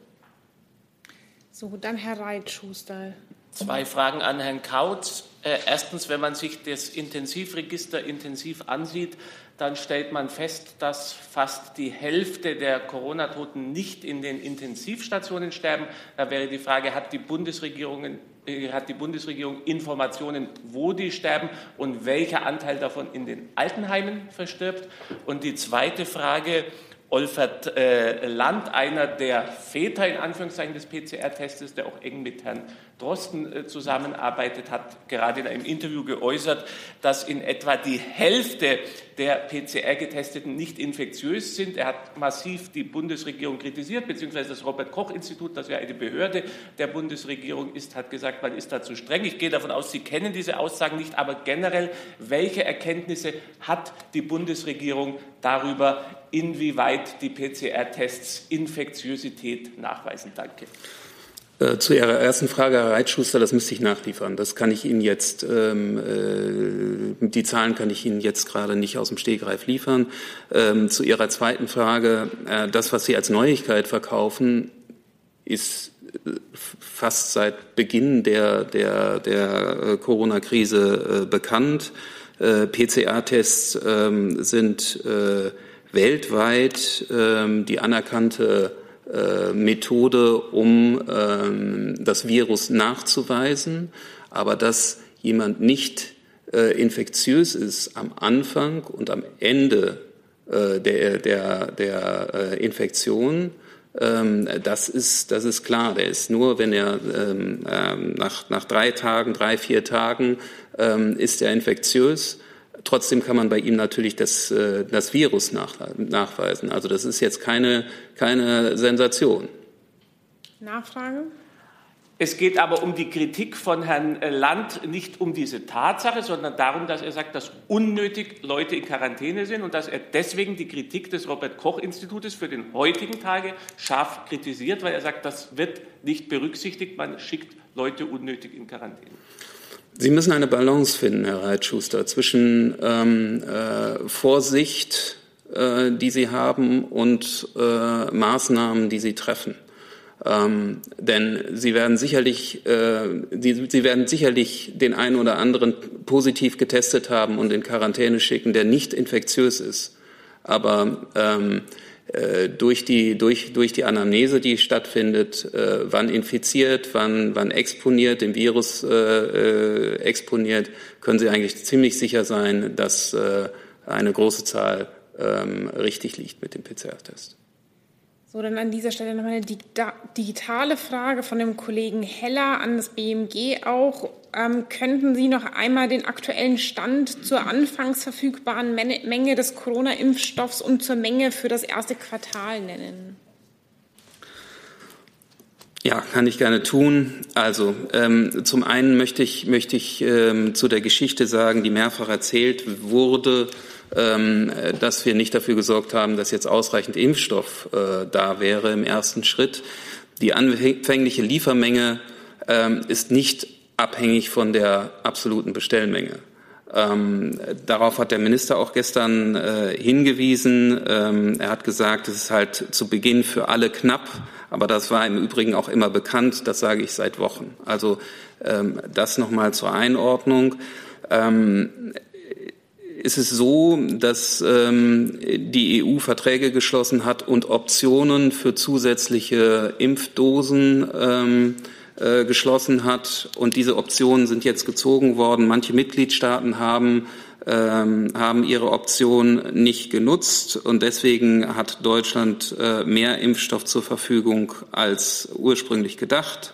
So, dann Herr Reitschuster. Zwei Fragen an Herrn Kautz. Äh, erstens, wenn man sich das Intensivregister intensiv ansieht, dann stellt man fest, dass fast die Hälfte der Corona-Toten nicht in den Intensivstationen sterben. Da wäre die Frage, hat die Bundesregierung, äh, hat die Bundesregierung Informationen, wo die sterben und welcher Anteil davon in den Altenheimen verstirbt? Und die zweite Frage, Olfert äh, Land, einer der Väter in Anführungszeichen des PCR-Tests, der auch eng mit Herrn Drosten äh, zusammenarbeitet, hat gerade in einem Interview geäußert, dass in etwa die Hälfte der PCR-Getesteten nicht infektiös sind. Er hat massiv die Bundesregierung kritisiert, beziehungsweise das Robert-Koch-Institut, das ja eine Behörde der Bundesregierung ist, hat gesagt, man ist da zu streng. Ich gehe davon aus, Sie kennen diese Aussagen nicht, aber generell, welche Erkenntnisse hat die Bundesregierung darüber, inwieweit die PCR-Tests Infektiosität nachweisen? Danke. Äh, zu Ihrer ersten Frage, Herr Reitschuster, das müsste ich nachliefern. Das kann ich Ihnen jetzt, ähm, äh, die Zahlen kann ich Ihnen jetzt gerade nicht aus dem Stegreif liefern. Ähm, zu Ihrer zweiten Frage, äh, das, was Sie als Neuigkeit verkaufen, ist äh, fast seit Beginn der, der, der äh, Corona-Krise äh, bekannt. PCR-Tests ähm, sind weltweit ähm, die anerkannte äh, Methode, um ähm, das Virus nachzuweisen, aber dass jemand nicht äh, infektiös ist am Anfang und am Ende äh, der, der, der äh, Infektion, ähm, das, ist, das ist klar. Der ist nur, wenn er ähm, ähm nach, nach drei Tagen, drei, vier Tagen ähm, ist er infektiös Trotzdem kann man bei ihm natürlich das, äh, das Virus nach, nachweisen. Also das ist jetzt keine, keine Sensation. Nachfrage? Es geht aber um die Kritik von Herrn Land, nicht um diese Tatsache, sondern darum, dass er sagt, dass unnötig Leute in Quarantäne sind und dass er deswegen die Kritik des Robert Koch Institutes für den heutigen Tage scharf kritisiert, weil er sagt, das wird nicht berücksichtigt, man schickt Leute unnötig in Quarantäne. Sie müssen eine Balance finden, Herr Reitschuster, zwischen ähm, äh, Vorsicht, äh, die Sie haben, und äh, Maßnahmen, die Sie treffen. Ähm, denn Sie werden sicherlich, äh, die, Sie werden sicherlich den einen oder anderen positiv getestet haben und in Quarantäne schicken, der nicht infektiös ist. Aber ähm, äh, durch die, durch, durch die Anamnese, die stattfindet, äh, wann infiziert, wann, wann exponiert, dem Virus äh, äh, exponiert, können Sie eigentlich ziemlich sicher sein, dass äh, eine große Zahl ähm, richtig liegt mit dem PCR-Test. So, dann an dieser Stelle nochmal eine digitale Frage von dem Kollegen Heller an das BMG auch. Ähm, könnten Sie noch einmal den aktuellen Stand zur anfangs verfügbaren Menge des Corona-Impfstoffs und zur Menge für das erste Quartal nennen? Ja, kann ich gerne tun. Also ähm, zum einen möchte ich, möchte ich ähm, zu der Geschichte sagen, die mehrfach erzählt wurde, ähm, dass wir nicht dafür gesorgt haben, dass jetzt ausreichend Impfstoff äh, da wäre im ersten Schritt. Die anfängliche Liefermenge ähm, ist nicht abhängig von der absoluten Bestellmenge. Ähm, darauf hat der Minister auch gestern äh, hingewiesen. Ähm, er hat gesagt, es ist halt zu Beginn für alle knapp, aber das war im Übrigen auch immer bekannt. Das sage ich seit Wochen. Also ähm, das nochmal zur Einordnung. Ähm, ist es so, dass ähm, die EU Verträge geschlossen hat und Optionen für zusätzliche Impfdosen ähm, äh, geschlossen hat. Und diese Optionen sind jetzt gezogen worden. Manche Mitgliedstaaten haben ähm, haben ihre Option nicht genutzt und deswegen hat Deutschland äh, mehr Impfstoff zur Verfügung als ursprünglich gedacht.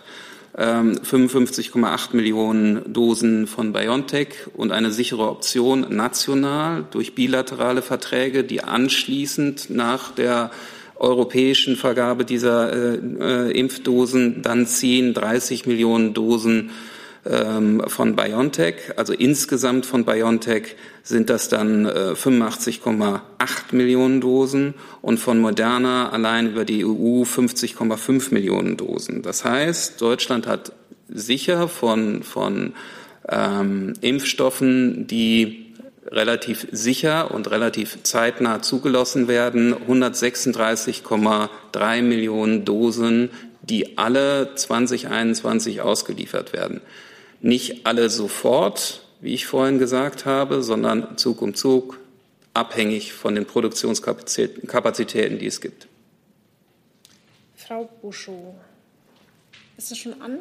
55,8 ähm, Millionen Dosen von BioNTech und eine sichere Option national durch bilaterale Verträge, die anschließend nach der europäischen Vergabe dieser äh, äh, Impfdosen dann ziehen 30 Millionen Dosen ähm, von BioNTech. Also insgesamt von BioNTech sind das dann äh, 85,8 Millionen Dosen und von Moderna allein über die EU 50,5 Millionen Dosen. Das heißt, Deutschland hat sicher von, von ähm, Impfstoffen, die relativ sicher und relativ zeitnah zugelassen werden, 136,3 Millionen Dosen, die alle 2021 ausgeliefert werden. Nicht alle sofort, wie ich vorhin gesagt habe, sondern Zug um Zug, abhängig von den Produktionskapazitäten, die es gibt. Frau Buschow, ist das schon an?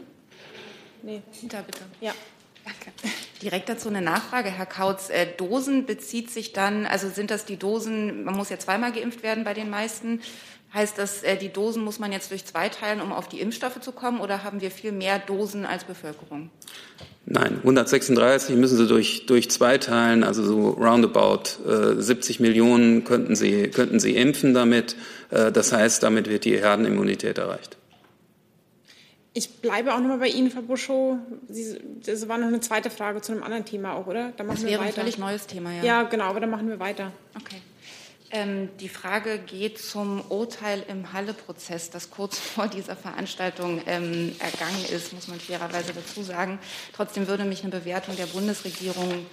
Nee. Da bitte. Ja. Danke. Direkt dazu eine Nachfrage, Herr Kautz. Äh, Dosen bezieht sich dann, also sind das die Dosen, man muss ja zweimal geimpft werden bei den meisten. Heißt das, äh, die Dosen muss man jetzt durch zwei teilen, um auf die Impfstoffe zu kommen, oder haben wir viel mehr Dosen als Bevölkerung? Nein, 136 müssen Sie durch, durch zwei teilen, also so roundabout äh, 70 Millionen könnten Sie, könnten Sie impfen damit. Äh, das heißt, damit wird die Herdenimmunität erreicht. Ich bleibe auch noch mal bei Ihnen, Frau Buschow. Sie, das war noch eine zweite Frage zu einem anderen Thema auch, oder? Da machen das wäre wir weiter. ein völlig neues Thema, ja. Ja, genau, aber dann machen wir weiter. Okay. Ähm, die Frage geht zum Urteil im Halle-Prozess, das kurz vor dieser Veranstaltung ähm, ergangen ist, muss man fairerweise dazu sagen. Trotzdem würde mich eine Bewertung der Bundesregierung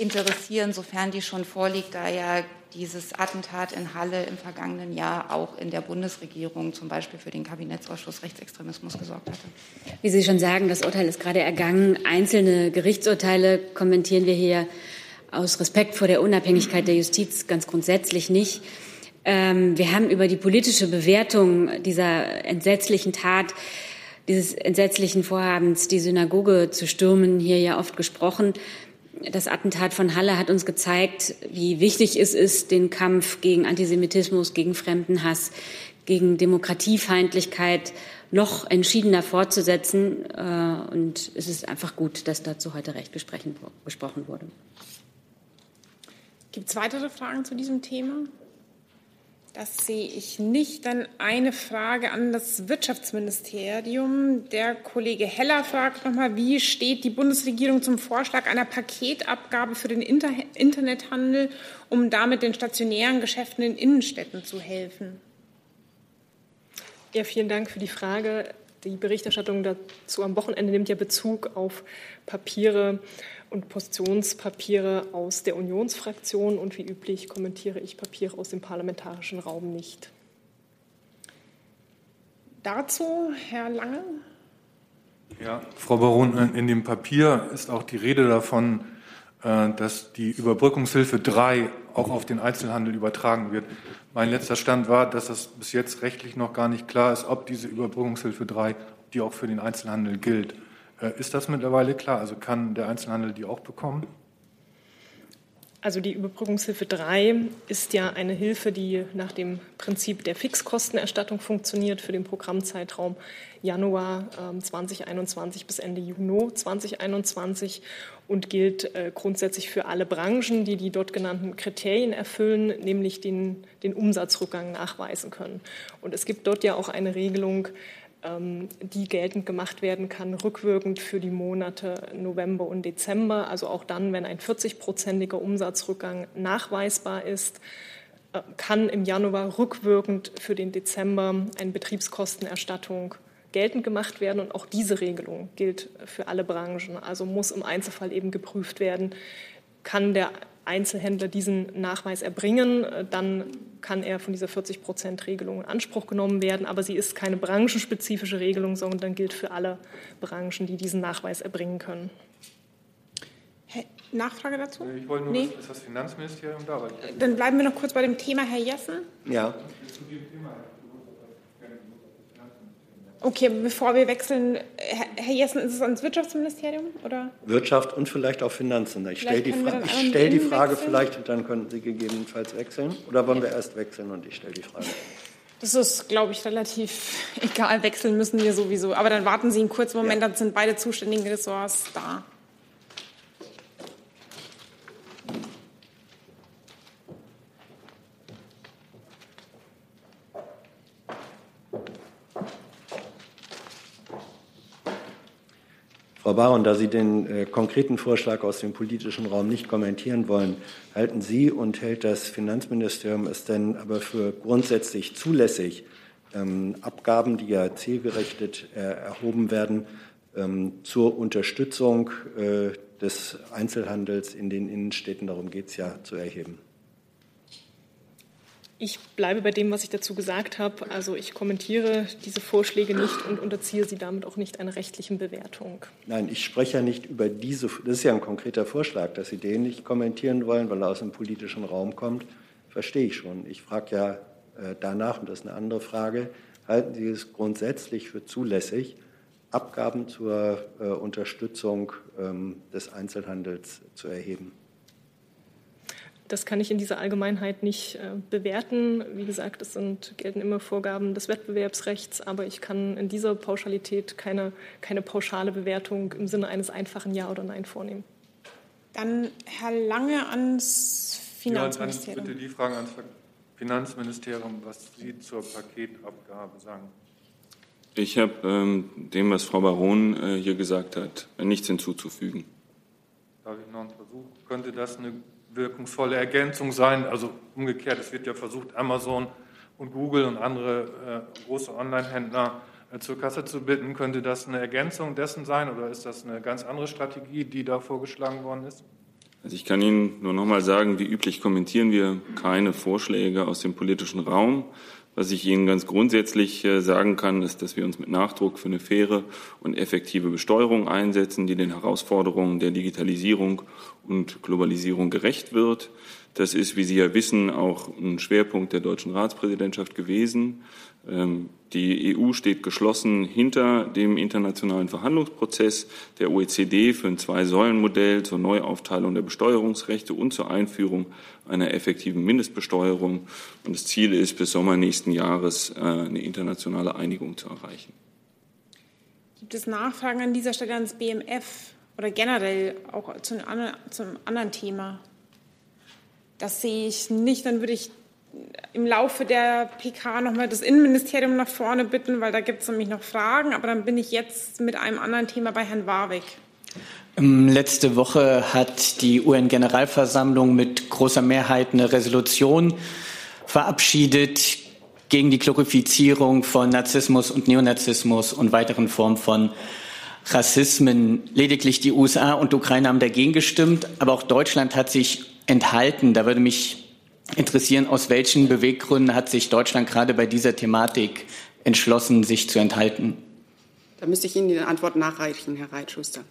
interessieren, sofern die schon vorliegt, da ja dieses Attentat in Halle im vergangenen Jahr auch in der Bundesregierung zum Beispiel für den Kabinettsausschuss Rechtsextremismus gesorgt hatte. Wie Sie schon sagen, das Urteil ist gerade ergangen. Einzelne Gerichtsurteile kommentieren wir hier aus Respekt vor der Unabhängigkeit der Justiz ganz grundsätzlich nicht. Ähm, wir haben über die politische Bewertung dieser entsetzlichen Tat, dieses entsetzlichen Vorhabens, die Synagoge zu stürmen, hier ja oft gesprochen. Das Attentat von Halle hat uns gezeigt, wie wichtig es ist, den Kampf gegen Antisemitismus, gegen Fremdenhass, gegen Demokratiefeindlichkeit noch entschiedener fortzusetzen. Äh, und es ist einfach gut, dass dazu heute Recht gesprochen wurde. Gibt es weitere Fragen zu diesem Thema? Das sehe ich nicht. Dann eine Frage an das Wirtschaftsministerium. Der Kollege Heller fragt nochmal, wie steht die Bundesregierung zum Vorschlag einer Paketabgabe für den Inter Internethandel, um damit den stationären Geschäften in Innenstädten zu helfen? Ja, vielen Dank für die Frage. Die Berichterstattung dazu am Wochenende nimmt ja Bezug auf Papiere und Positionspapiere aus der Unionsfraktion und wie üblich kommentiere ich Papiere aus dem parlamentarischen Raum nicht. Dazu Herr Lange. Ja, Frau Baron, in dem Papier ist auch die Rede davon, äh, dass die Überbrückungshilfe 3 auch auf den Einzelhandel übertragen wird. Mein letzter Stand war, dass das bis jetzt rechtlich noch gar nicht klar ist, ob diese Überbrückungshilfe 3, die auch für den Einzelhandel gilt. Äh, ist das mittlerweile klar? Also kann der Einzelhandel die auch bekommen? Also die Überbrückungshilfe 3 ist ja eine Hilfe, die nach dem Prinzip der Fixkostenerstattung funktioniert für den Programmzeitraum Januar 2021 ähm, bis Ende Juni 2021 und gilt äh, grundsätzlich für alle Branchen, die die dort genannten Kriterien erfüllen, nämlich den, den Umsatzrückgang nachweisen können. Und es gibt dort ja auch eine Regelung, die geltend gemacht werden kann, rückwirkend für die Monate November und Dezember, also auch dann, wenn ein 40-prozentiger Umsatzrückgang nachweisbar ist, äh, kann im Januar rückwirkend für den Dezember eine Betriebskostenerstattung geltend gemacht werden. Und auch diese Regelung gilt für alle Branchen. Also muss im Einzelfall eben geprüft werden, kann der Einzelhändler diesen Nachweis erbringen, äh, dann kann er von dieser 40-Prozent-Regelung in Anspruch genommen werden. Aber sie ist keine branchenspezifische Regelung, sondern gilt für alle Branchen, die diesen Nachweis erbringen können. Nachfrage dazu? Ich wollte nur, nee. ist das Finanzministerium da? Dann bleiben wir noch kurz bei dem Thema, Herr Jessen. Ja. Okay, bevor wir wechseln, Herr Jessen, ist es ans Wirtschaftsministerium? Oder? Wirtschaft und vielleicht auch Finanzen. Ich stelle die, Fra stell die Frage wechseln? vielleicht und dann können Sie gegebenenfalls wechseln. Oder wollen wir erst wechseln und ich stelle die Frage? Das ist, glaube ich, relativ egal. Wechseln müssen wir sowieso. Aber dann warten Sie einen kurzen Moment, ja. dann sind beide zuständigen Ressorts da. Frau Baron, da Sie den äh, konkreten Vorschlag aus dem politischen Raum nicht kommentieren wollen, halten Sie und hält das Finanzministerium es denn aber für grundsätzlich zulässig, ähm, Abgaben, die ja zielgerichtet äh, erhoben werden, ähm, zur Unterstützung äh, des Einzelhandels in den Innenstädten, darum geht es ja, zu erheben? Ich bleibe bei dem, was ich dazu gesagt habe. Also ich kommentiere diese Vorschläge nicht und unterziehe sie damit auch nicht einer rechtlichen Bewertung. Nein, ich spreche ja nicht über diese, das ist ja ein konkreter Vorschlag, dass Sie den nicht kommentieren wollen, weil er aus dem politischen Raum kommt, verstehe ich schon. Ich frage ja äh, danach, und das ist eine andere Frage, halten Sie es grundsätzlich für zulässig, Abgaben zur äh, Unterstützung ähm, des Einzelhandels zu erheben? Das kann ich in dieser Allgemeinheit nicht äh, bewerten. Wie gesagt, es sind, gelten immer Vorgaben des Wettbewerbsrechts, aber ich kann in dieser Pauschalität keine, keine pauschale Bewertung im Sinne eines einfachen Ja oder Nein vornehmen. Dann Herr Lange ans Finanzministerium. Ja, dann bitte die Fragen ans Finanzministerium, was Sie zur Paketabgabe sagen. Ich habe ähm, dem, was Frau Baron äh, hier gesagt hat, nichts hinzuzufügen. Darf ich noch einen Versuch? Könnte das eine wirkungsvolle Ergänzung sein. Also umgekehrt, es wird ja versucht, Amazon und Google und andere äh, große Online-Händler äh, zur Kasse zu bitten. Könnte das eine Ergänzung dessen sein oder ist das eine ganz andere Strategie, die da vorgeschlagen worden ist? Also ich kann Ihnen nur noch mal sagen, wie üblich kommentieren wir keine Vorschläge aus dem politischen Raum. Was ich Ihnen ganz grundsätzlich äh, sagen kann, ist, dass wir uns mit Nachdruck für eine faire und effektive Besteuerung einsetzen, die den Herausforderungen der Digitalisierung und Globalisierung gerecht wird. Das ist, wie Sie ja wissen, auch ein Schwerpunkt der deutschen Ratspräsidentschaft gewesen. Ähm, die EU steht geschlossen hinter dem internationalen Verhandlungsprozess der OECD für ein Zwei-Säulen-Modell zur Neuaufteilung der Besteuerungsrechte und zur Einführung einer effektiven Mindestbesteuerung. Und das Ziel ist, bis Sommer nächsten Jahres äh, eine internationale Einigung zu erreichen. Gibt es Nachfragen an dieser Stelle ans BMF oder generell auch zum anderen Thema? Das sehe ich nicht. Dann würde ich im Laufe der PK nochmal das Innenministerium nach vorne bitten, weil da gibt es nämlich noch Fragen. Aber dann bin ich jetzt mit einem anderen Thema bei Herrn Warwick. Ähm, letzte Woche hat die UN-Generalversammlung mit großer Mehrheit eine Resolution verabschiedet gegen die Glorifizierung von Narzissmus und Neonazismus und weiteren Formen von Rassismen. Lediglich die USA und Ukraine haben dagegen gestimmt, aber auch Deutschland hat sich enthalten. Da würde mich interessieren, aus welchen Beweggründen hat sich Deutschland gerade bei dieser Thematik entschlossen, sich zu enthalten? Da müsste ich Ihnen die Antwort nachreichen, Herr Reitschuster.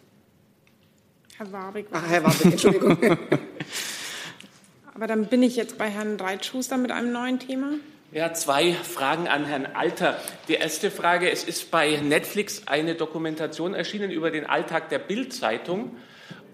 Herr Warwick. Ach, Herr Warwick, Entschuldigung. Aber dann bin ich jetzt bei Herrn Reitschuster mit einem neuen Thema. Ja, zwei Fragen an Herrn Alter. Die erste Frage, es ist bei Netflix eine Dokumentation erschienen über den Alltag der Bild-Zeitung.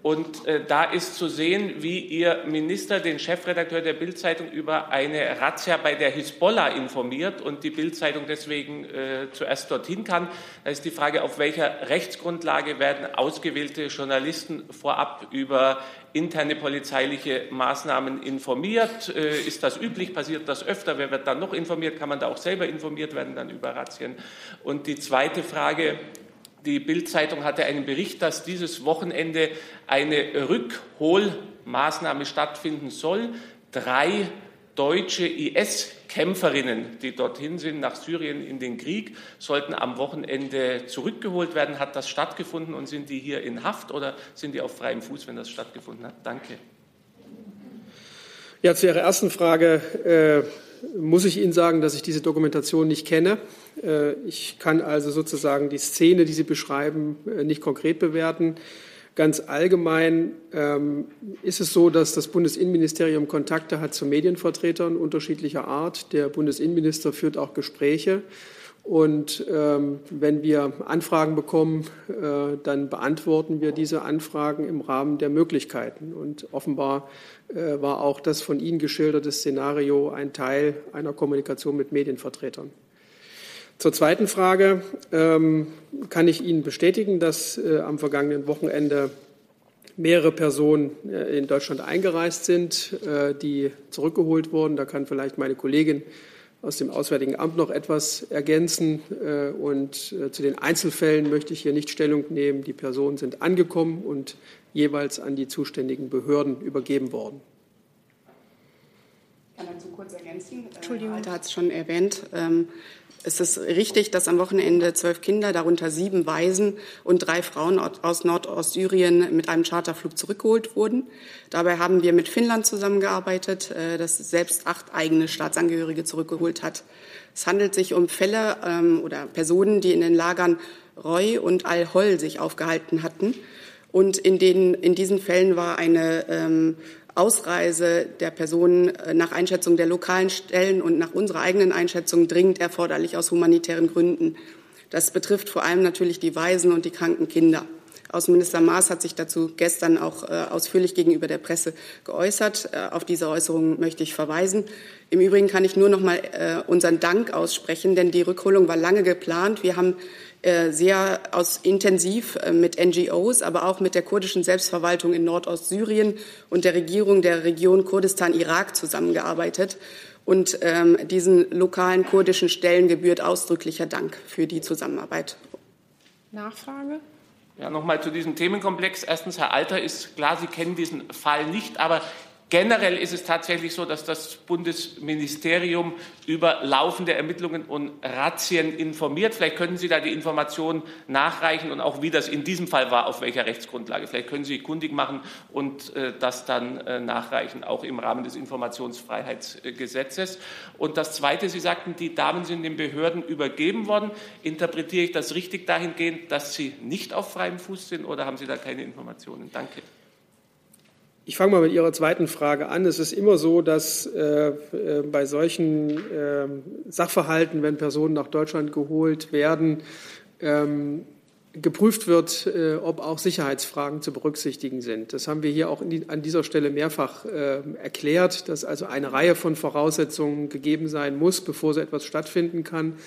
Und äh, da ist zu sehen, wie Ihr Minister den Chefredakteur der Bildzeitung über eine Razzia bei der Hisbollah informiert und die Bildzeitung deswegen äh, zuerst dorthin kann. Da ist die Frage, auf welcher Rechtsgrundlage werden ausgewählte Journalisten vorab über interne polizeiliche Maßnahmen informiert? Äh, ist das üblich? Passiert das öfter? Wer wird dann noch informiert? Kann man da auch selber informiert werden dann über Razzien? Und die zweite Frage, die Bild-Zeitung hatte einen Bericht, dass dieses Wochenende eine Rückholmaßnahme stattfinden soll. Drei deutsche IS-Kämpferinnen, die dorthin sind, nach Syrien in den Krieg, sollten am Wochenende zurückgeholt werden. Hat das stattgefunden und sind die hier in Haft oder sind die auf freiem Fuß, wenn das stattgefunden hat? Danke. Ja, zu Ihrer ersten Frage äh, muss ich Ihnen sagen, dass ich diese Dokumentation nicht kenne. Äh, ich kann also sozusagen die Szene, die Sie beschreiben, äh, nicht konkret bewerten. Ganz allgemein ähm, ist es so, dass das Bundesinnenministerium Kontakte hat zu Medienvertretern unterschiedlicher Art. Der Bundesinnenminister führt auch Gespräche. Und ähm, wenn wir Anfragen bekommen, äh, dann beantworten wir diese Anfragen im Rahmen der Möglichkeiten. Und offenbar äh, war auch das von Ihnen geschilderte Szenario ein Teil einer Kommunikation mit Medienvertretern. Zur zweiten Frage ähm, kann ich Ihnen bestätigen, dass äh, am vergangenen Wochenende mehrere Personen äh, in Deutschland eingereist sind, äh, die zurückgeholt wurden. Da kann vielleicht meine Kollegin aus dem Auswärtigen Amt noch etwas ergänzen. Äh, und äh, zu den Einzelfällen möchte ich hier nicht Stellung nehmen. Die Personen sind angekommen und jeweils an die zuständigen Behörden übergeben worden. Ich kann dazu kurz ergänzen. Äh, Entschuldigung. Alter hat es schon erwähnt. Es ist richtig, dass am Wochenende zwölf Kinder, darunter sieben Waisen und drei Frauen aus Nordostsyrien mit einem Charterflug zurückgeholt wurden. Dabei haben wir mit Finnland zusammengearbeitet, äh, das selbst acht eigene Staatsangehörige zurückgeholt hat. Es handelt sich um Fälle ähm, oder Personen, die in den Lagern Roy und Al-Hol sich aufgehalten hatten. Und in, den, in diesen Fällen war eine ähm, Ausreise der Personen äh, nach Einschätzung der lokalen Stellen und nach unserer eigenen Einschätzung dringend erforderlich aus humanitären Gründen. Das betrifft vor allem natürlich die Waisen und die kranken Kinder. Außenminister Maas hat sich dazu gestern auch äh, ausführlich gegenüber der Presse geäußert. Äh, auf diese Äußerung möchte ich verweisen. Im Übrigen kann ich nur noch mal unseren Dank aussprechen, denn die Rückholung war lange geplant. Wir haben äh, sehr aus, intensiv äh, mit NGOs, aber auch mit der kurdischen Selbstverwaltung in Nordostsyrien und der Regierung der Region Kurdistan-Irak zusammengearbeitet. Und ähm, diesen lokalen kurdischen Stellen gebührt ausdrücklicher Dank für die Zusammenarbeit. Nachfrage? Ja, nochmal zu diesem Themenkomplex. Erstens, Herr Alter, ist klar, Sie kennen diesen Fall nicht, aber Generell ist es tatsächlich so, dass das Bundesministerium über laufende Ermittlungen und Razzien informiert. Vielleicht können Sie da die Informationen nachreichen und auch wie das in diesem Fall war, auf welcher Rechtsgrundlage. Vielleicht können Sie kundig machen und äh, das dann äh, nachreichen, auch im Rahmen des Informationsfreiheitsgesetzes. Und das Zweite, Sie sagten, die Damen sind den Behörden übergeben worden. Interpretiere ich das richtig dahingehend, dass sie nicht auf freiem Fuß sind oder haben Sie da keine Informationen? Danke. Ich fange mal mit Ihrer zweiten Frage an. Es ist immer so, dass äh, äh, bei solchen äh, Sachverhalten, wenn Personen nach Deutschland geholt werden, ähm, geprüft wird, äh, ob auch Sicherheitsfragen zu berücksichtigen sind. Das haben wir hier auch die, an dieser Stelle mehrfach äh, erklärt, dass also eine Reihe von Voraussetzungen gegeben sein muss, bevor so etwas stattfinden kann.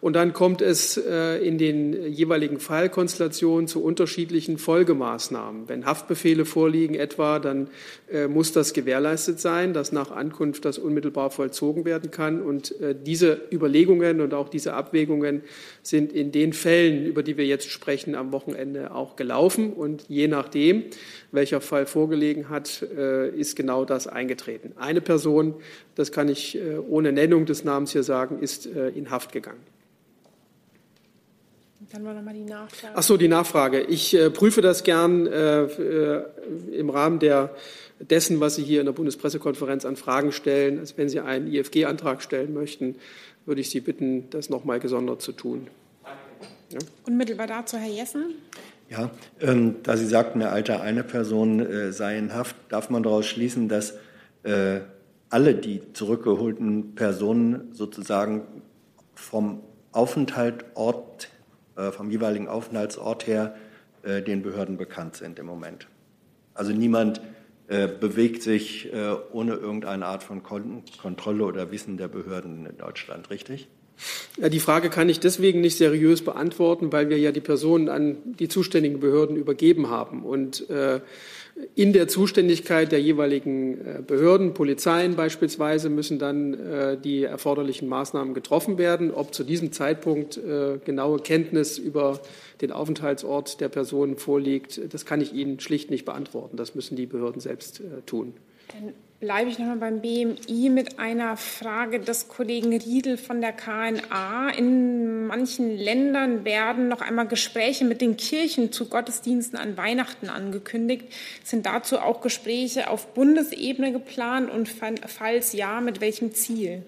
Und dann kommt es äh, in den jeweiligen Fallkonstellationen zu unterschiedlichen Folgemaßnahmen. Wenn Haftbefehle vorliegen etwa, dann äh, muss das gewährleistet sein, dass nach Ankunft das unmittelbar vollzogen werden kann. Und äh, diese Überlegungen und auch diese Abwägungen sind in den Fällen, über die wir jetzt sprechen, am Wochenende auch gelaufen. Und je nachdem, welcher Fall vorgelegen hat, ist genau das eingetreten. Eine Person, das kann ich ohne Nennung des Namens hier sagen, ist in Haft gegangen. Dann war nochmal die Nachfrage. Ach so, die Nachfrage. Ich äh, prüfe das gern äh, äh, im Rahmen der, dessen, was Sie hier in der Bundespressekonferenz an Fragen stellen. Also wenn Sie einen IFG-Antrag stellen möchten, würde ich Sie bitten, das nochmal gesondert zu tun. Ja? Unmittelbar dazu, Herr Jessen. Ja, ähm, da Sie sagten, der Alter einer Person äh, sei in Haft, darf man daraus schließen, dass äh, alle die zurückgeholten Personen sozusagen vom Aufenthaltsort äh, vom jeweiligen Aufenthaltsort her äh, den Behörden bekannt sind im Moment. Also niemand äh, bewegt sich ohne irgendeine Art von Kontrolle oder Wissen der Behörden in Deutschland, richtig? Ja, die Frage kann ich deswegen nicht seriös beantworten, weil wir ja die Personen an die zuständigen Behörden übergeben haben. Und äh, in der Zuständigkeit der jeweiligen äh, Behörden, Polizeien beispielsweise, müssen dann äh, die erforderlichen Maßnahmen getroffen werden. Ob zu diesem Zeitpunkt äh, genaue Kenntnis über den Aufenthaltsort der Person vorliegt, das kann ich Ihnen schlicht nicht beantworten. Das müssen die Behörden selbst tun. Bleibe ich nochmal beim BMI mit einer Frage des Kollegen Riedel von der KNA. In manchen Ländern werden noch einmal Gespräche mit den Kirchen zu Gottesdiensten an Weihnachten angekündigt. Sind dazu auch Gespräche auf Bundesebene geplant und falls ja, mit welchem Ziel?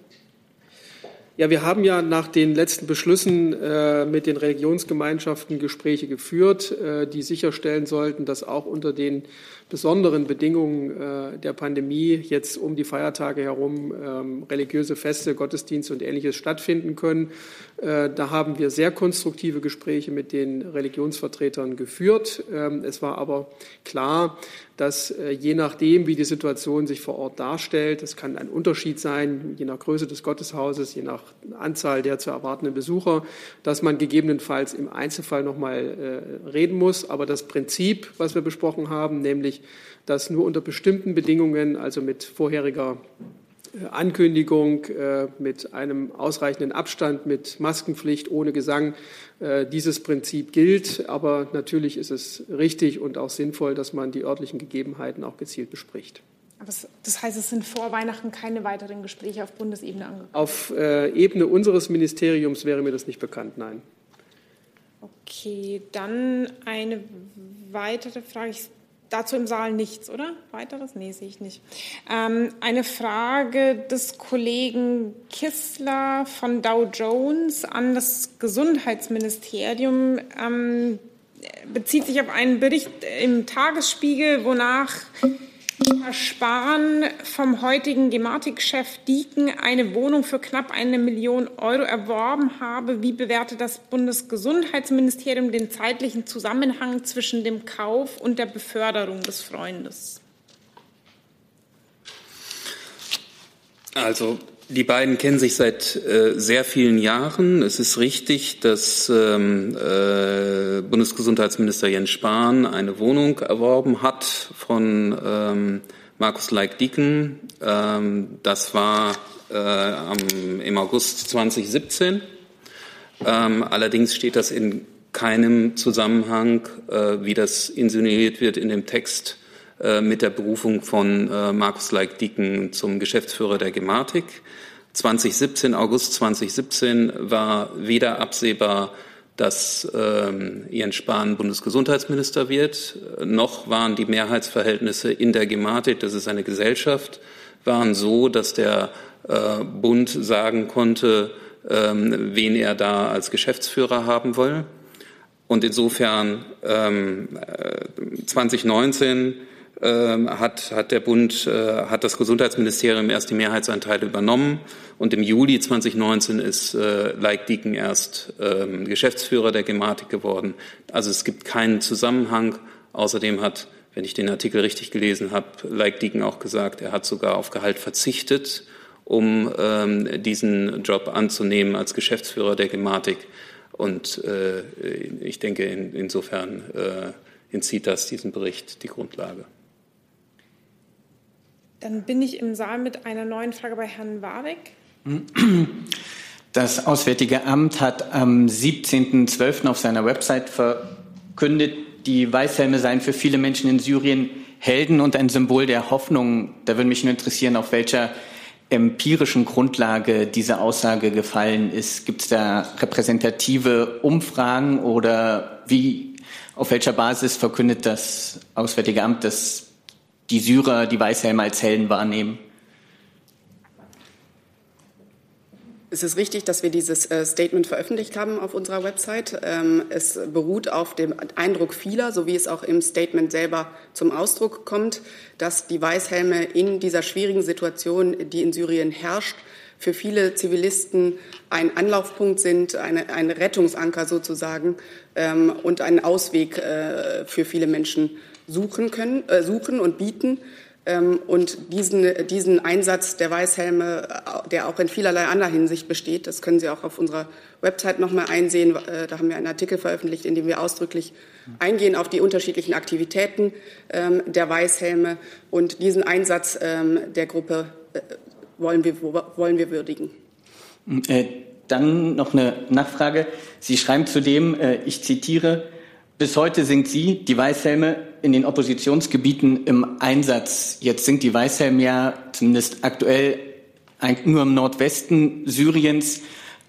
Ja, wir haben ja nach den letzten Beschlüssen äh, mit den Religionsgemeinschaften Gespräche geführt, äh, die sicherstellen sollten, dass auch unter den besonderen Bedingungen äh, der Pandemie jetzt um die Feiertage herum ähm, religiöse Feste, Gottesdienste und ähnliches stattfinden können. Da haben wir sehr konstruktive Gespräche mit den Religionsvertretern geführt. Ähm, es war aber klar, dass äh, je nachdem, wie die Situation sich vor Ort darstellt, das kann ein Unterschied sein, je nach Größe des Gotteshauses, je nach Anzahl der zu erwartenden Besucher, dass man gegebenenfalls im Einzelfall noch mal reden muss. Aber das Prinzip, was wir besprochen haben, nämlich dass nur unter bestimmten Bedingungen, also mit vorheriger äh, Ankündigung, äh, mit einem ausreichenden Abstand, mit Maskenpflicht, ohne Gesang, äh, dieses Prinzip gilt. Aber natürlich ist es richtig und auch sinnvoll, dass man die örtlichen Gegebenheiten auch gezielt bespricht. Das heißt, es sind vor Weihnachten keine weiteren Gespräche auf Bundesebene angekommen? Auf Ebene unseres Ministeriums wäre mir das nicht bekannt, nein. Okay, dann eine weitere Frage. Ich Dazu im Saal nichts, oder? Weiteres? Nee, sehe ich nicht. Ähm, eine Frage des Kollegen Kissler von Dow Jones an das Gesundheitsministerium ähm, bezieht sich auf einen Bericht im Tagesspiegel, wonach Herr Spahn vom heutigen Gematik-Chef Dieken eine Wohnung für knapp eine Million Euro erworben habe. Wie bewertet das Bundesgesundheitsministerium den zeitlichen Zusammenhang zwischen dem Kauf und der Beförderung des Freundes? Also die beiden kennen sich seit äh, sehr vielen Jahren. Es ist richtig, dass ähm, äh, Bundesgesundheitsminister Jens Spahn eine Wohnung erworben hat von ähm, Markus Leik-Dieken. Ähm, das war äh, am, im August 2017. Ähm, allerdings steht das in keinem Zusammenhang, äh, wie das insinuiert wird in dem Text, mit der Berufung von äh, Markus Leik-Dieken zum Geschäftsführer der Gematik. 2017, August 2017 war weder absehbar, dass ähm, Jens Spahn Bundesgesundheitsminister wird, noch waren die Mehrheitsverhältnisse in der Gematik, das ist eine Gesellschaft, waren so, dass der äh, Bund sagen konnte, ähm, wen er da als Geschäftsführer haben will. Und insofern ähm, 2019 ähm, hat, hat der Bund, äh, hat das Gesundheitsministerium erst die Mehrheitsanteile übernommen und im Juli 2019 ist äh, Leik Dieken erst ähm, Geschäftsführer der Gematik geworden. Also es gibt keinen Zusammenhang. Außerdem hat, wenn ich den Artikel richtig gelesen habe, Leik Dieken auch gesagt, er hat sogar auf Gehalt verzichtet, um ähm, diesen Job anzunehmen als Geschäftsführer der Gematik. Und äh, ich denke, in, insofern äh, entzieht das diesem Bericht die Grundlage. Dann bin ich im Saal mit einer neuen Frage bei Herrn Warwick. Das Auswärtige Amt hat am 17.12. auf seiner Website verkündet, die Weißhelme seien für viele Menschen in Syrien Helden und ein Symbol der Hoffnung. Da würde mich nur interessieren, auf welcher empirischen Grundlage diese Aussage gefallen ist. Gibt es da repräsentative Umfragen oder wie, auf welcher Basis verkündet das Auswärtige Amt, dass die Syrer die Weißhelme als Helden wahrnehmen. Es ist richtig, dass wir dieses äh, Statement veröffentlicht haben auf unserer Website. Ähm, es beruht auf dem Eindruck vieler, so wie es auch im Statement selber zum Ausdruck kommt, dass die Weißhelme in dieser schwierigen Situation, die in Syrien herrscht, für viele Zivilisten ein Anlaufpunkt sind, eine, ein Rettungsanker sozusagen ähm, und ein Ausweg äh, für viele Menschen suchen können, äh, suchen und bieten. Ähm, und diesen, diesen Einsatz der Weißhelme, äh, der auch in vielerlei anderer Hinsicht besteht, das können Sie auch auf unserer Website nochmal einsehen. Äh, da haben wir einen Artikel veröffentlicht, in dem wir ausdrücklich eingehen auf die unterschiedlichen Aktivitäten ähm, der Weißhelme. Und diesen Einsatz ähm, der Gruppe äh, wollen, wir, wollen wir würdigen. Äh, dann noch eine Nachfrage. Sie schreiben zudem, äh, ich zitiere, bis heute sind Sie, die Weißhelme, in den Oppositionsgebieten im Einsatz. Jetzt sind die Weißhelme ja zumindest aktuell nur im Nordwesten Syriens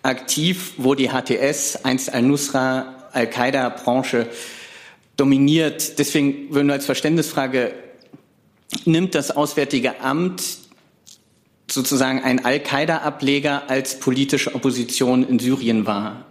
aktiv, wo die HTS, einst Al-Nusra, Al-Qaida-Branche dominiert. Deswegen würde nur als Verständnisfrage, nimmt das Auswärtige Amt sozusagen ein Al-Qaida-Ableger als politische Opposition in Syrien war?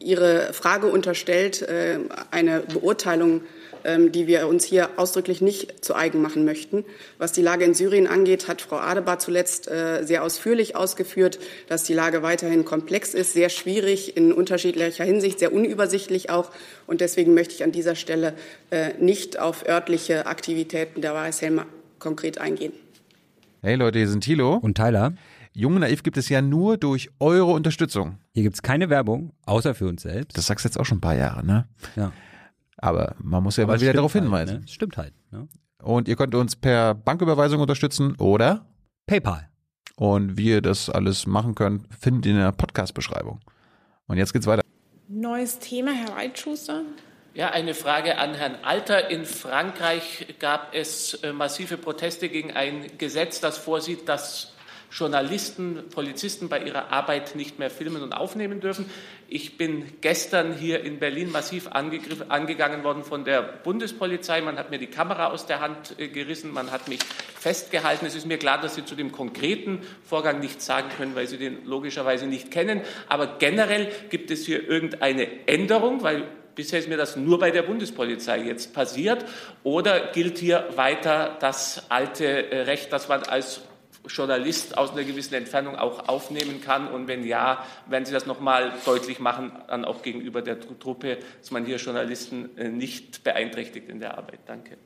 Ihre Frage unterstellt äh, eine Beurteilung, ähm, die wir uns hier ausdrücklich nicht zu eigen machen möchten. Was die Lage in Syrien angeht, hat Frau Adebar zuletzt äh, sehr ausführlich ausgeführt, dass die Lage weiterhin komplex ist, sehr schwierig in unterschiedlicher Hinsicht, sehr unübersichtlich auch. Und deswegen möchte ich an dieser Stelle äh, nicht auf örtliche Aktivitäten der Weißhelme konkret eingehen. Hey Leute, hier sind Thilo. Und Tyler. Jung und Naiv gibt es ja nur durch eure Unterstützung. Hier gibt es keine Werbung, außer für uns selbst. Das sagst du jetzt auch schon ein paar Jahre, ne? Ja. Aber man muss ja Aber mal wieder darauf halt, hinweisen. ne? Es Stimmt halt. Ne? Und ihr könnt uns per Banküberweisung unterstützen oder PayPal. Und wie ihr das alles machen könnt, findet ihr in der Podcast-Beschreibung. Und jetzt geht's weiter. Neues Thema, Herr Reitschuster. Ja, eine Frage an Herrn Alter. In Frankreich gab es äh, massive Proteste gegen ein Gesetz, das vorsieht, dass Journalisten, Polizisten bei ihrer Arbeit nicht mehr filmen und aufnehmen dürfen. Ich bin gestern hier in Berlin massiv angegangen worden von der Bundespolizei. Man hat mir die Kamera aus der Hand äh, gerissen, man hat mich festgehalten. Es ist mir klar, dass Sie zu dem konkreten Vorgang nichts sagen können, weil Sie den logischerweise nicht kennen. Aber generell gibt es hier irgendeine Änderung, weil Bisher ist mir das nur bei der Bundespolizei jetzt passiert. Oder gilt hier weiter das alte äh, Recht, dass man als Journalist aus einer gewissen Entfernung auch aufnehmen kann? Und wenn ja, werden Sie das nochmal deutlich machen, dann auch gegenüber der Truppe, dass man hier Journalisten äh, nicht beeinträchtigt in der Arbeit? Danke.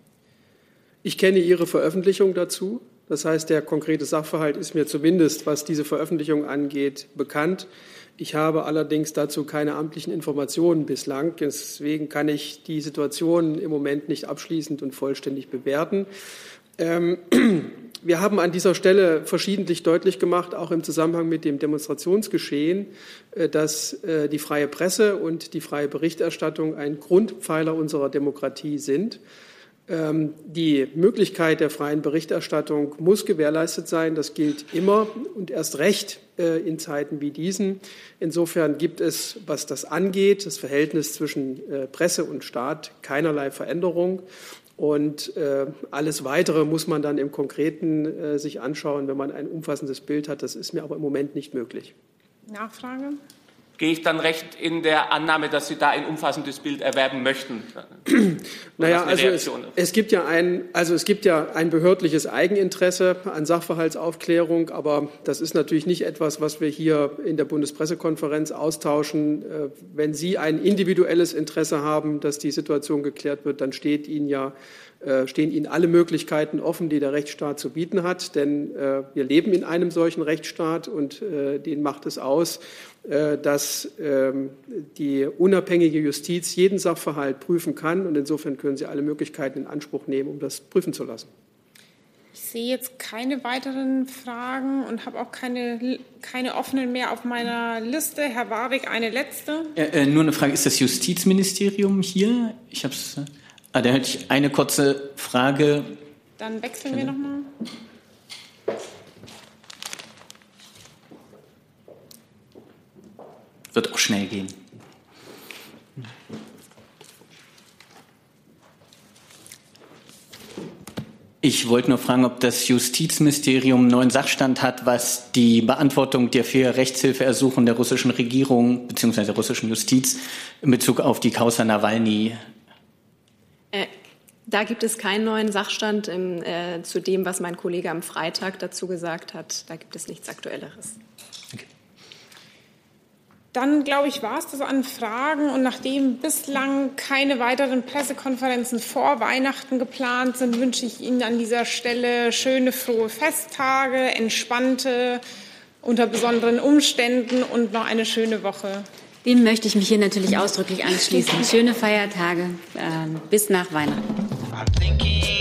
Ich kenne Ihre Veröffentlichung dazu. Das heißt, der konkrete Sachverhalt ist mir zumindest, was diese Veröffentlichung angeht, bekannt. Ich habe allerdings dazu keine amtlichen Informationen bislang. Deswegen kann ich die Situation im Moment nicht abschließend und vollständig bewerten. Ähm, wir haben an dieser Stelle verschiedentlich deutlich gemacht, auch im Zusammenhang mit dem Demonstrationsgeschehen, äh, dass äh, die freie Presse und die freie Berichterstattung ein Grundpfeiler unserer Demokratie sind. Ähm, die Möglichkeit der freien Berichterstattung muss gewährleistet sein. Das gilt immer und erst recht äh, in Zeiten wie diesen. Insofern gibt es, was das angeht, das Verhältnis zwischen Presse und Staat keinerlei Veränderung. Und äh, alles Weitere muss man dann im Konkreten sich anschauen, wenn man ein umfassendes Bild hat. Das ist mir aber im Moment nicht möglich. Nachfrage? Gehe ich dann recht in der Annahme, dass Sie da ein umfassendes Bild erwerben möchten? naja, also es, es, gibt ja ein, also es gibt ja ein behördliches Eigeninteresse an Sachverhaltsaufklärung, aber das ist natürlich nicht etwas, was wir hier in der Bundespressekonferenz austauschen. Äh, wenn Sie ein individuelles Interesse haben, dass die Situation geklärt wird, dann steht Ihnen ja stehen Ihnen alle Möglichkeiten offen, die der Rechtsstaat zu bieten hat. Denn äh, wir leben in einem solchen Rechtsstaat und äh, den macht es aus, äh, dass ähm, die unabhängige Justiz jeden Sachverhalt prüfen kann. Und insofern können Sie alle Möglichkeiten in Anspruch nehmen, um das prüfen zu lassen. Ich sehe jetzt keine weiteren Fragen und habe auch keine, keine offenen mehr auf meiner Liste. Herr Warwick, eine letzte. Äh, nur eine Frage, ist das Justizministerium hier? Ich habe es. Ah, da hätte ich eine kurze Frage. Dann wechseln wir nochmal. Wird auch schnell gehen. Ich wollte nur fragen, ob das Justizministerium einen neuen Sachstand hat, was die Beantwortung der vier Rechtshilfeersuchen der russischen Regierung bzw. der russischen Justiz in Bezug auf die Causa Nawalny da gibt es keinen neuen Sachstand im, äh, zu dem, was mein Kollege am Freitag dazu gesagt hat. Da gibt es nichts Aktuelleres. Dann, glaube ich, war es das an Fragen. Und nachdem bislang keine weiteren Pressekonferenzen vor Weihnachten geplant sind, wünsche ich Ihnen an dieser Stelle schöne, frohe Festtage, entspannte, unter besonderen Umständen und noch eine schöne Woche. Dem möchte ich mich hier natürlich ausdrücklich anschließen. Schöne Feiertage. Äh, bis nach Weihnachten.